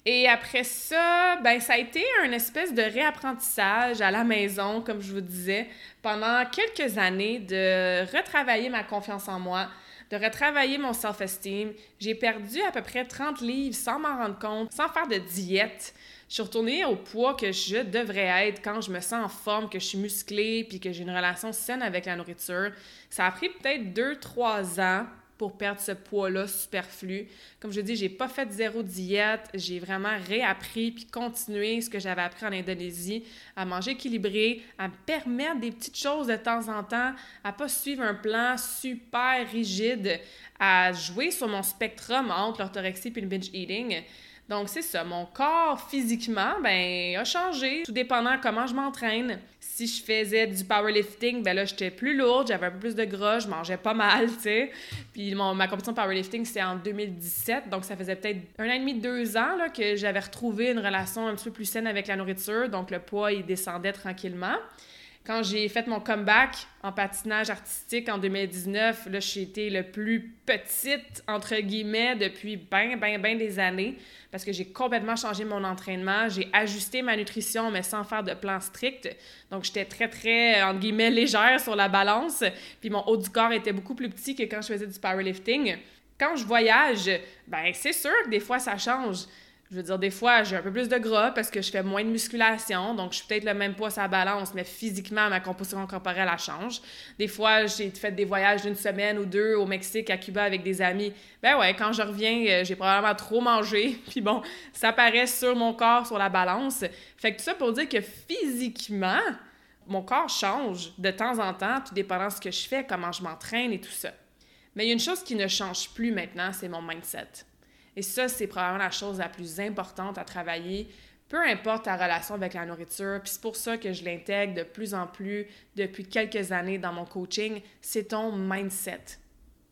et après ça, ben, ça a été un espèce de réapprentissage à la maison, comme je vous disais, pendant quelques années, de retravailler ma confiance en moi, de retravailler mon self-esteem. J'ai perdu à peu près 30 livres sans m'en rendre compte, sans faire de diète. Je suis retournée au poids que je devrais être quand je me sens en forme, que je suis musclée, puis que j'ai une relation saine avec la nourriture. Ça a pris peut-être 2-3 ans pour perdre ce poids-là superflu. Comme je dis, j'ai pas fait zéro diète, j'ai vraiment réappris puis continué ce que j'avais appris en Indonésie, à manger équilibré, à me permettre des petites choses de temps en temps, à pas suivre un plan super rigide, à jouer sur mon spectrum entre l'orthorexie et le binge eating. Donc, c'est ça. Mon corps, physiquement, ben, a changé, tout dépendant comment je m'entraîne. Si je faisais du powerlifting, ben là, j'étais plus lourde, j'avais un peu plus de gras, je mangeais pas mal, tu sais. Puis ma compétition de powerlifting, c'est en 2017, donc ça faisait peut-être un an et demi, deux ans là, que j'avais retrouvé une relation un petit peu plus saine avec la nourriture, donc le poids, il descendait tranquillement. Quand j'ai fait mon comeback en patinage artistique en 2019, là, j'ai été le plus petite, entre guillemets, depuis ben, ben, ben des années parce que j'ai complètement changé mon entraînement. J'ai ajusté ma nutrition, mais sans faire de plan strict. Donc, j'étais très, très, entre guillemets, légère sur la balance. Puis mon haut du corps était beaucoup plus petit que quand je faisais du powerlifting. Quand je voyage, ben c'est sûr que des fois, ça change. Je veux dire, des fois, j'ai un peu plus de gras parce que je fais moins de musculation, donc je suis peut-être le même poids à balance, mais physiquement, ma composition corporelle, elle change. Des fois, j'ai fait des voyages d'une semaine ou deux au Mexique, à Cuba avec des amis. Ben ouais, quand je reviens, euh, j'ai probablement trop mangé, puis bon, ça paraît sur mon corps, sur la balance. Fait que tout ça pour dire que physiquement, mon corps change de temps en temps, tout dépendant de ce que je fais, comment je m'entraîne et tout ça. Mais il y a une chose qui ne change plus maintenant, c'est mon mindset. Et ça, c'est probablement la chose la plus importante à travailler, peu importe ta relation avec la nourriture. Puis c'est pour ça que je l'intègre de plus en plus depuis quelques années dans mon coaching, c'est ton mindset.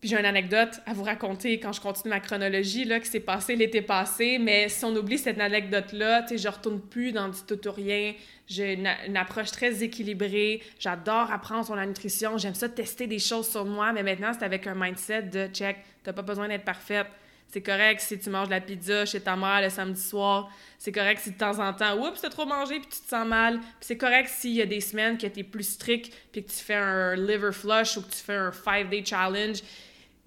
Puis j'ai une anecdote à vous raconter quand je continue ma chronologie, là, qui s'est passé l'été passé. Mais si on oublie cette anecdote-là, tu sais, je retourne plus dans du tout ou rien. J'ai une, approche très équilibrée. J'adore apprendre sur la nutrition. J'aime ça tester des choses sur moi. Mais maintenant, c'est avec un mindset de check, t'as pas besoin d'être parfaite. C'est correct si tu manges de la pizza chez ta mère le samedi soir. C'est correct si de temps en temps, oups, t'as trop mangé puis tu te sens mal. Puis c'est correct s'il y a des semaines que t'es plus strict puis que tu fais un liver flush ou que tu fais un five day challenge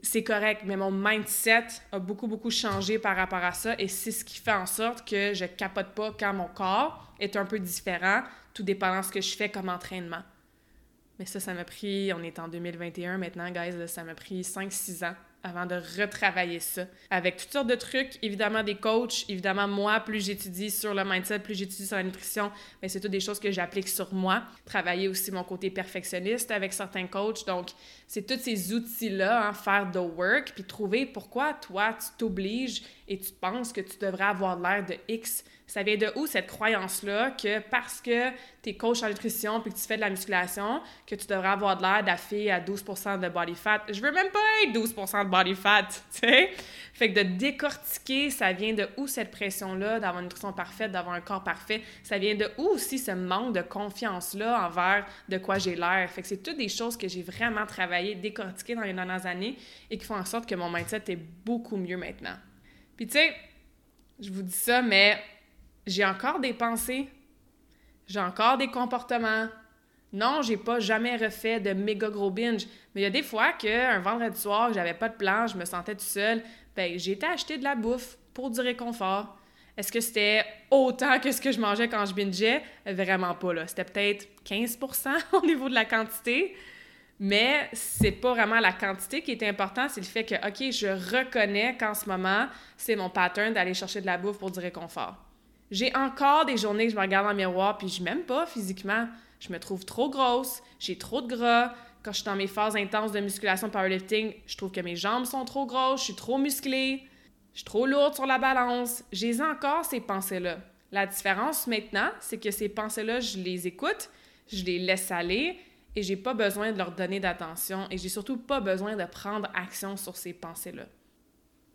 c'est correct, mais mon mindset a beaucoup, beaucoup changé par rapport à ça et c'est ce qui fait en sorte que je capote pas quand mon corps est un peu différent, tout dépendant de ce que je fais comme entraînement. Mais ça, ça m'a pris, on est en 2021 maintenant, guys, ça m'a pris 5-6 ans avant de retravailler ça. Avec toutes sortes de trucs, évidemment des coachs, évidemment moi, plus j'étudie sur le mindset, plus j'étudie sur la nutrition, mais c'est toutes des choses que j'applique sur moi. Travailler aussi mon côté perfectionniste avec certains coachs. Donc, c'est tous ces outils-là, hein, faire the work, puis trouver pourquoi toi, tu t'obliges et tu penses que tu devrais avoir l'air de X ça vient de où cette croyance-là que parce que tu es coach en nutrition puis que tu fais de la musculation, que tu devrais avoir de l'air d'afficher à 12% de body fat? Je veux même pas être 12% de body fat, tu sais? Fait que de décortiquer, ça vient de où cette pression-là d'avoir une nutrition parfaite, d'avoir un corps parfait? Ça vient de où aussi ce manque de confiance-là envers de quoi j'ai l'air? Fait que c'est toutes des choses que j'ai vraiment travaillé, décortiquées dans les dernières années et qui font en sorte que mon mindset est beaucoup mieux maintenant. Puis tu sais, je vous dis ça, mais j'ai encore des pensées, j'ai encore des comportements. Non, j'ai pas jamais refait de méga gros binge, mais il y a des fois qu'un vendredi soir, j'avais pas de plan, je me sentais tout seul, ben j'ai été acheter de la bouffe pour du réconfort. Est-ce que c'était autant que ce que je mangeais quand je bingeais? Vraiment pas, là. C'était peut-être 15% au niveau de la quantité. Mais c'est pas vraiment la quantité qui est importante, c'est le fait que, OK, je reconnais qu'en ce moment, c'est mon pattern d'aller chercher de la bouffe pour du réconfort. J'ai encore des journées que je me regarde dans le miroir puis je m'aime pas physiquement. Je me trouve trop grosse, j'ai trop de gras. Quand je suis dans mes phases intenses de musculation powerlifting, je trouve que mes jambes sont trop grosses, je suis trop musclée, je suis trop lourde sur la balance. J'ai encore ces pensées-là. La différence maintenant, c'est que ces pensées-là, je les écoute, je les laisse aller et j'ai pas besoin de leur donner d'attention et j'ai surtout pas besoin de prendre action sur ces pensées-là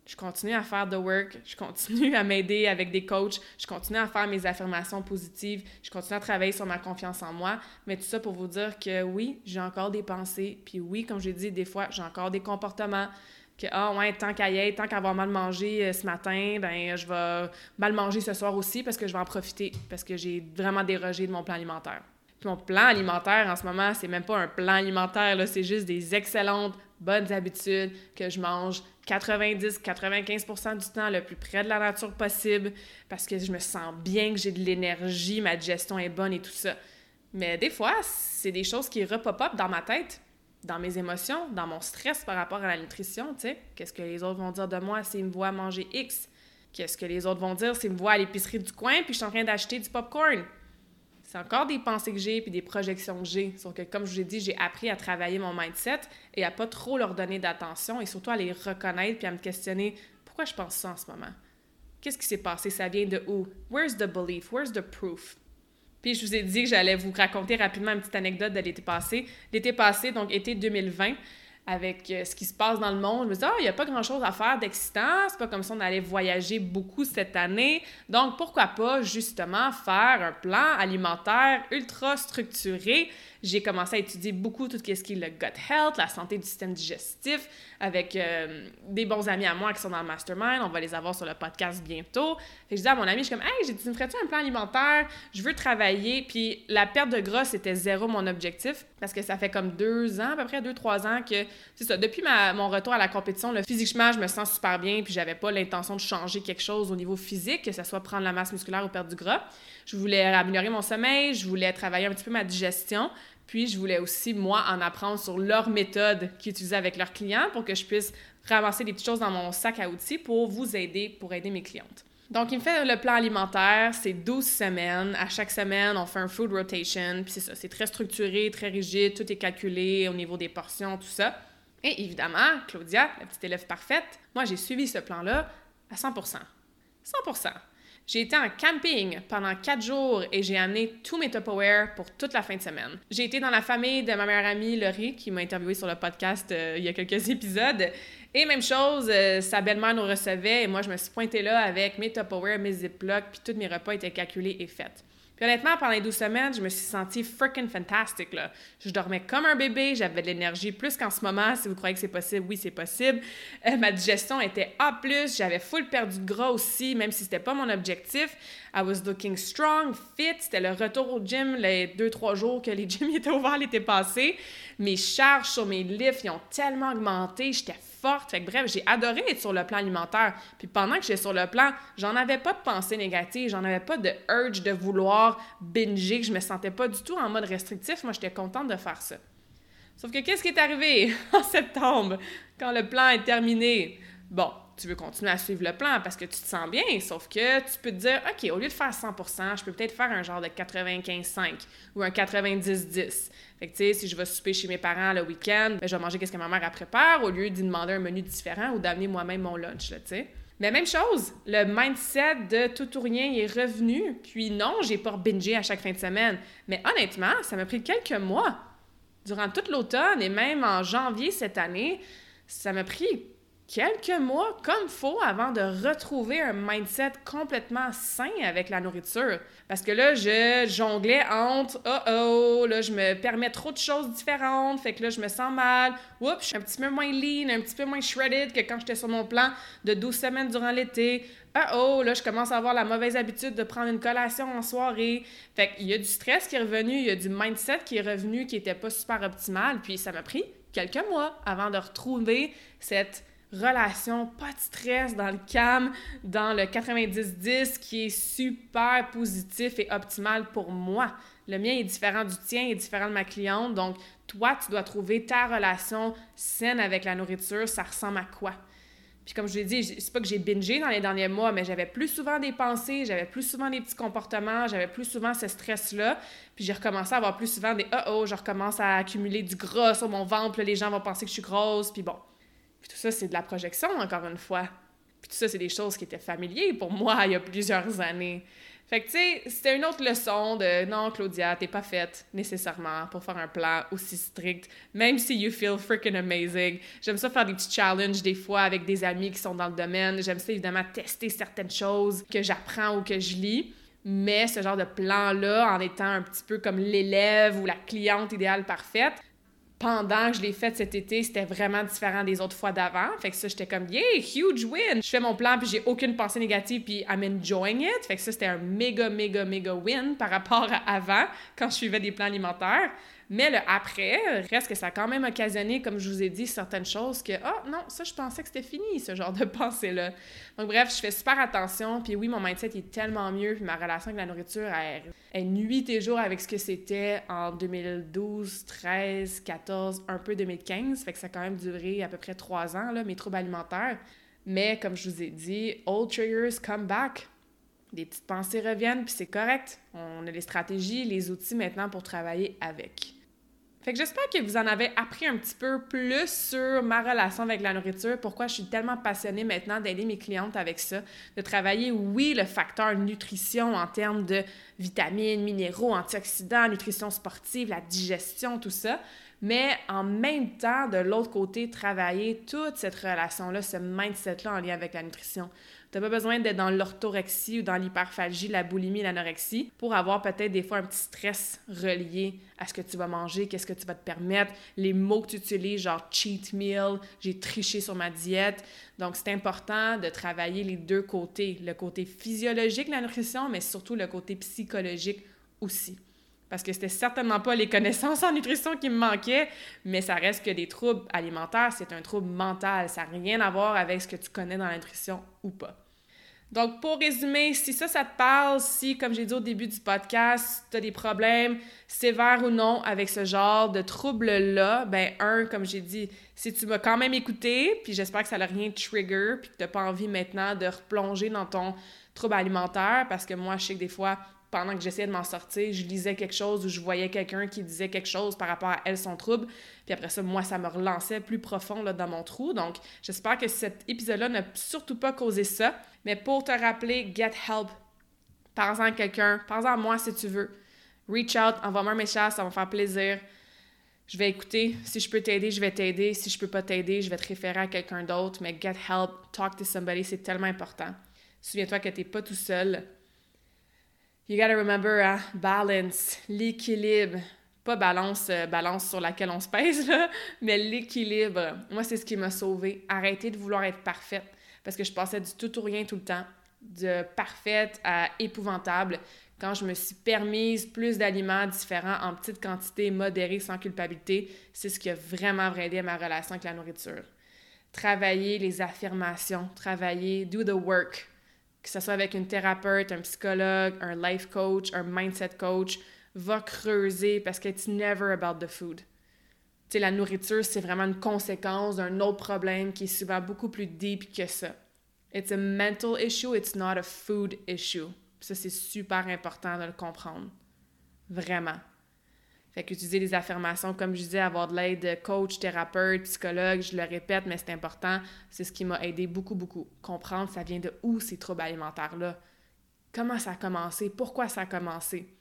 je continue à faire the work, je continue à m'aider avec des coachs, je continue à faire mes affirmations positives, je continue à travailler sur ma confiance en moi, mais tout ça pour vous dire que oui, j'ai encore des pensées, puis oui, comme j'ai dit, des fois, j'ai encore des comportements que ah ouais, tant qu'à y être, tant qu'à avoir mal mangé euh, ce matin, ben je vais mal manger ce soir aussi parce que je vais en profiter parce que j'ai vraiment dérogé de mon plan alimentaire. Mon plan alimentaire en ce moment, c'est même pas un plan alimentaire c'est juste des excellentes bonnes habitudes que je mange 90-95% du temps le plus près de la nature possible parce que je me sens bien, que j'ai de l'énergie, ma digestion est bonne et tout ça. Mais des fois, c'est des choses qui repop-up dans ma tête, dans mes émotions, dans mon stress par rapport à la nutrition, tu sais. Qu'est-ce que les autres vont dire de moi s'ils me voient manger X? Qu'est-ce que les autres vont dire s'ils me voient à l'épicerie du coin puis je suis en train d'acheter du popcorn? C'est encore des pensées que j'ai puis des projections que j'ai. Sauf que, comme je vous ai dit, j'ai appris à travailler mon mindset et à pas trop leur donner d'attention et surtout à les reconnaître puis à me questionner pourquoi je pense ça en ce moment? Qu'est-ce qui s'est passé? Ça vient de où? Where's the belief? Where's the proof? Puis je vous ai dit que j'allais vous raconter rapidement une petite anecdote de l'été passé. L'été passé, donc été 2020, avec euh, ce qui se passe dans le monde. Je me disais, ah, il n'y a pas grand-chose à faire d'excitant. C'est pas comme si on allait voyager beaucoup cette année. Donc, pourquoi pas, justement, faire un plan alimentaire ultra structuré j'ai commencé à étudier beaucoup tout ce qui est le gut health, la santé du système digestif, avec euh, des bons amis à moi qui sont dans le mastermind. On va les avoir sur le podcast bientôt. Fait je dis à mon ami, je suis comme, hey, j'ai dit, me ferais-tu un plan alimentaire? Je veux travailler. Puis la perte de gras, c'était zéro mon objectif parce que ça fait comme deux ans, à peu près deux, trois ans que, c'est ça, depuis ma, mon retour à la compétition, physiquement, je me sens super bien. Puis j'avais pas l'intention de changer quelque chose au niveau physique, que ce soit prendre la masse musculaire ou perdre du gras. Je voulais améliorer mon sommeil, je voulais travailler un petit peu ma digestion. Puis, je voulais aussi, moi, en apprendre sur leur méthode qu'ils utilisaient avec leurs clients pour que je puisse ramasser des petites choses dans mon sac à outils pour vous aider, pour aider mes clientes. Donc, il me fait le plan alimentaire, c'est 12 semaines. À chaque semaine, on fait un food rotation. Puis c'est ça, c'est très structuré, très rigide, tout est calculé au niveau des portions, tout ça. Et évidemment, Claudia, la petite élève parfaite, moi j'ai suivi ce plan-là à 100% 100 j'ai été en camping pendant quatre jours et j'ai amené tous mes Tupperware pour toute la fin de semaine. J'ai été dans la famille de ma meilleure amie Laurie qui m'a interviewé sur le podcast euh, il y a quelques épisodes. Et même chose, euh, sa belle-mère nous recevait et moi je me suis pointée là avec mes Tupperware, mes Ziplocs, puis tous mes repas étaient calculés et faits. Puis honnêtement, pendant les 12 semaines, je me suis sentie freaking fantastique. Là. Je dormais comme un bébé, j'avais de l'énergie plus qu'en ce moment. Si vous croyez que c'est possible, oui, c'est possible. Euh, ma digestion était A+, j'avais full perdu de gras aussi, même si c'était pas mon objectif. I was looking strong, fit. C'était le retour au gym les 2-3 jours que les gyms étaient ouverts l'été passé. Mes charges sur mes lifts, ils ont tellement augmenté. J'étais bref, j'ai adoré être sur le plan alimentaire. Puis pendant que j'étais sur le plan, j'en avais pas de pensée négative, j'en avais pas de urge de vouloir binger, que je me sentais pas du tout en mode restrictif. Moi, j'étais contente de faire ça. Sauf que qu'est-ce qui est arrivé en septembre quand le plan est terminé? Bon, tu veux continuer à suivre le plan parce que tu te sens bien, sauf que tu peux te dire, OK, au lieu de faire 100% je peux peut-être faire un genre de 95-5 ou un 90-10. Si je vais souper chez mes parents le week-end, ben, je vais manger qu'est-ce que ma mère a prépare au lieu d'y demander un menu différent ou d'amener moi-même mon lunch, sais. Mais même chose, le mindset de tout ou rien est revenu. Puis non, j'ai pas bingé à chaque fin de semaine. Mais honnêtement, ça m'a pris quelques mois. Durant tout l'automne et même en janvier cette année, ça m'a pris quelques mois comme faut avant de retrouver un mindset complètement sain avec la nourriture. Parce que là, je jonglais entre oh oh, là, je me permets trop de choses différentes, fait que là, je me sens mal. Oups, je suis un petit peu moins lean, un petit peu moins shredded que quand j'étais sur mon plan de 12 semaines durant l'été. Oh oh, là, je commence à avoir la mauvaise habitude de prendre une collation en soirée. Fait qu'il y a du stress qui est revenu, il y a du mindset qui est revenu qui était pas super optimal, puis ça m'a pris quelques mois avant de retrouver cette relation, pas de stress dans le CAM, dans le 90-10 qui est super positif et optimal pour moi. Le mien est différent du tien, est différent de ma cliente. Donc, toi, tu dois trouver ta relation saine avec la nourriture. Ça ressemble à quoi? Puis comme je l'ai dit, c'est pas que j'ai bingé dans les derniers mois, mais j'avais plus souvent des pensées, j'avais plus souvent des petits comportements, j'avais plus souvent ce stress-là. Puis j'ai recommencé à avoir plus souvent des « oh oh », je recommence à accumuler du gras sur mon ventre, les gens vont penser que je suis grosse, puis bon. Puis tout ça, c'est de la projection, encore une fois. Puis tout ça, c'est des choses qui étaient familières pour moi il y a plusieurs années. Fait que, tu sais, c'était une autre leçon de non, Claudia, t'es pas faite nécessairement pour faire un plan aussi strict, même si you feel freaking amazing. J'aime ça faire des petits challenges des fois avec des amis qui sont dans le domaine. J'aime ça évidemment tester certaines choses que j'apprends ou que je lis. Mais ce genre de plan-là, en étant un petit peu comme l'élève ou la cliente idéale parfaite, pendant que je l'ai fait cet été, c'était vraiment différent des autres fois d'avant. Fait que ça, j'étais comme, yeah, huge win! Je fais mon plan, puis j'ai aucune pensée négative, puis I'm enjoying it. Fait que ça, c'était un méga, méga, méga win par rapport à avant, quand je suivais des plans alimentaires. Mais le après, reste que ça a quand même occasionné, comme je vous ai dit, certaines choses que, ah oh, non, ça, je pensais que c'était fini, ce genre de pensée-là. Donc, bref, je fais super attention. Puis oui, mon mindset est tellement mieux. Puis ma relation avec la nourriture, elle, elle nuit et jours avec ce que c'était en 2012, 13, 14, un peu 2015. Fait que ça a quand même duré à peu près trois ans, là, mes troubles alimentaires. Mais comme je vous ai dit, old triggers come back. Des petites pensées reviennent, puis c'est correct. On a les stratégies, les outils maintenant pour travailler avec. Fait que j'espère que vous en avez appris un petit peu plus sur ma relation avec la nourriture, pourquoi je suis tellement passionnée maintenant d'aider mes clientes avec ça, de travailler, oui, le facteur nutrition en termes de vitamines, minéraux, antioxydants, nutrition sportive, la digestion, tout ça, mais en même temps, de l'autre côté, travailler toute cette relation-là, ce mindset-là en lien avec la nutrition. Tu n'as pas besoin d'être dans l'orthorexie ou dans l'hyperphagie, la boulimie, l'anorexie pour avoir peut-être des fois un petit stress relié à ce que tu vas manger, qu'est-ce que tu vas te permettre, les mots que tu utilises, genre cheat meal, j'ai triché sur ma diète. Donc, c'est important de travailler les deux côtés, le côté physiologique de la nutrition, mais surtout le côté psychologique aussi parce que c'était certainement pas les connaissances en nutrition qui me manquaient, mais ça reste que des troubles alimentaires, c'est un trouble mental. Ça n'a rien à voir avec ce que tu connais dans la nutrition ou pas. Donc, pour résumer, si ça, ça te parle, si, comme j'ai dit au début du podcast, tu as des problèmes sévères ou non avec ce genre de troubles-là, ben, un, comme j'ai dit, si tu m'as quand même écouté, puis j'espère que ça n'a rien trigger, puis que tu n'as pas envie maintenant de replonger dans ton trouble alimentaire, parce que moi, je sais que des fois, pendant que j'essayais de m'en sortir, je lisais quelque chose ou je voyais quelqu'un qui disait quelque chose par rapport à elle, son trouble. Puis après ça, moi, ça me relançait plus profond là, dans mon trou. Donc, j'espère que cet épisode-là n'a surtout pas causé ça. Mais pour te rappeler, get help. Parle-en à quelqu'un, parle-en à moi si tu veux. Reach out, envoie-moi un message, ça va me faire plaisir. Je vais écouter. Si je peux t'aider, je vais t'aider. Si je peux pas t'aider, je vais te référer à quelqu'un d'autre. Mais get help, talk to somebody, c'est tellement important. Souviens-toi que tu n'es pas tout seul. You gotta remember, hein, balance, l'équilibre. Pas balance, euh, balance sur laquelle on se pèse, là, mais l'équilibre. Moi, c'est ce qui m'a sauvée. Arrêter de vouloir être parfaite parce que je passais du tout ou rien tout le temps, de parfaite à épouvantable. Quand je me suis permise plus d'aliments différents en petites quantités, modérées, sans culpabilité, c'est ce qui a vraiment aidé ma relation avec la nourriture. Travailler les affirmations, travailler, do the work, que ce soit avec une thérapeute, un psychologue, un life coach, un mindset coach, va creuser parce que it's never about the food. Tu sais, la nourriture, c'est vraiment une conséquence d'un autre problème qui est souvent beaucoup plus deep que ça. It's a mental issue, it's not a food issue. Ça, c'est super important de le comprendre. Vraiment. Fait qu'utiliser les affirmations, comme je disais, avoir de l'aide de coach, thérapeute, psychologue, je le répète, mais c'est important. C'est ce qui m'a aidé beaucoup, beaucoup. Comprendre ça vient de où ces troubles alimentaires-là? Comment ça a commencé? Pourquoi ça a commencé?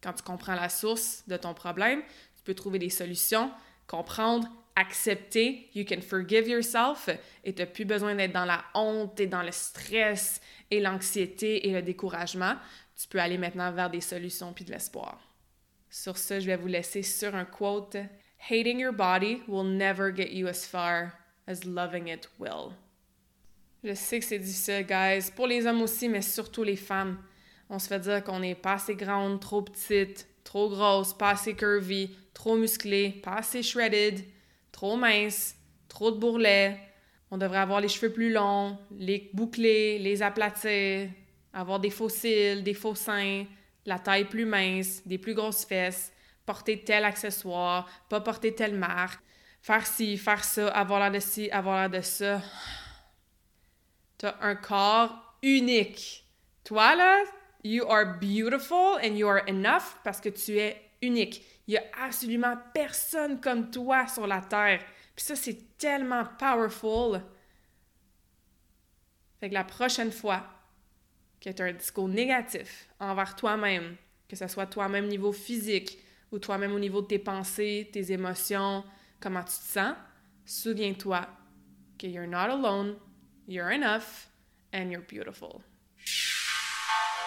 Quand tu comprends la source de ton problème, tu peux trouver des solutions, comprendre, accepter, you can forgive yourself et tu n'as plus besoin d'être dans la honte et dans le stress et l'anxiété et le découragement. Tu peux aller maintenant vers des solutions puis de l'espoir. Sur ce, je vais vous laisser sur un quote. Hating your body will never get you as far as loving it will. Je sais que c'est difficile, guys. Pour les hommes aussi, mais surtout les femmes. On se fait dire qu'on est pas assez grande, trop petite, trop grosse, pas assez curvy, trop musclée, pas assez shredded, trop mince, trop de bourrelets. On devrait avoir les cheveux plus longs, les boucler, les aplatir, avoir des faux cils, des faux seins, la taille plus mince, des plus grosses fesses, porter tel accessoire, pas porter telle marque, faire ci, faire ça, avoir l'air de ci, avoir l'air de ça. T'as un corps unique. Toi, là, you are beautiful and you are enough parce que tu es unique. Il y a absolument personne comme toi sur la Terre. Puis ça, c'est tellement powerful. Fait que la prochaine fois que tu as un discours négatif envers toi-même, que ce soit toi-même niveau physique ou toi-même au niveau de tes pensées, tes émotions, comment tu te sens, souviens-toi que you're not alone, you're enough, and you're beautiful.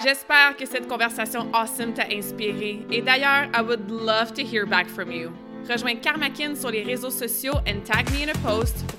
J'espère que cette conversation awesome t'a inspiré. Et d'ailleurs, I would love to hear back from you. Rejoins Karmakin sur les réseaux sociaux and tag me in a post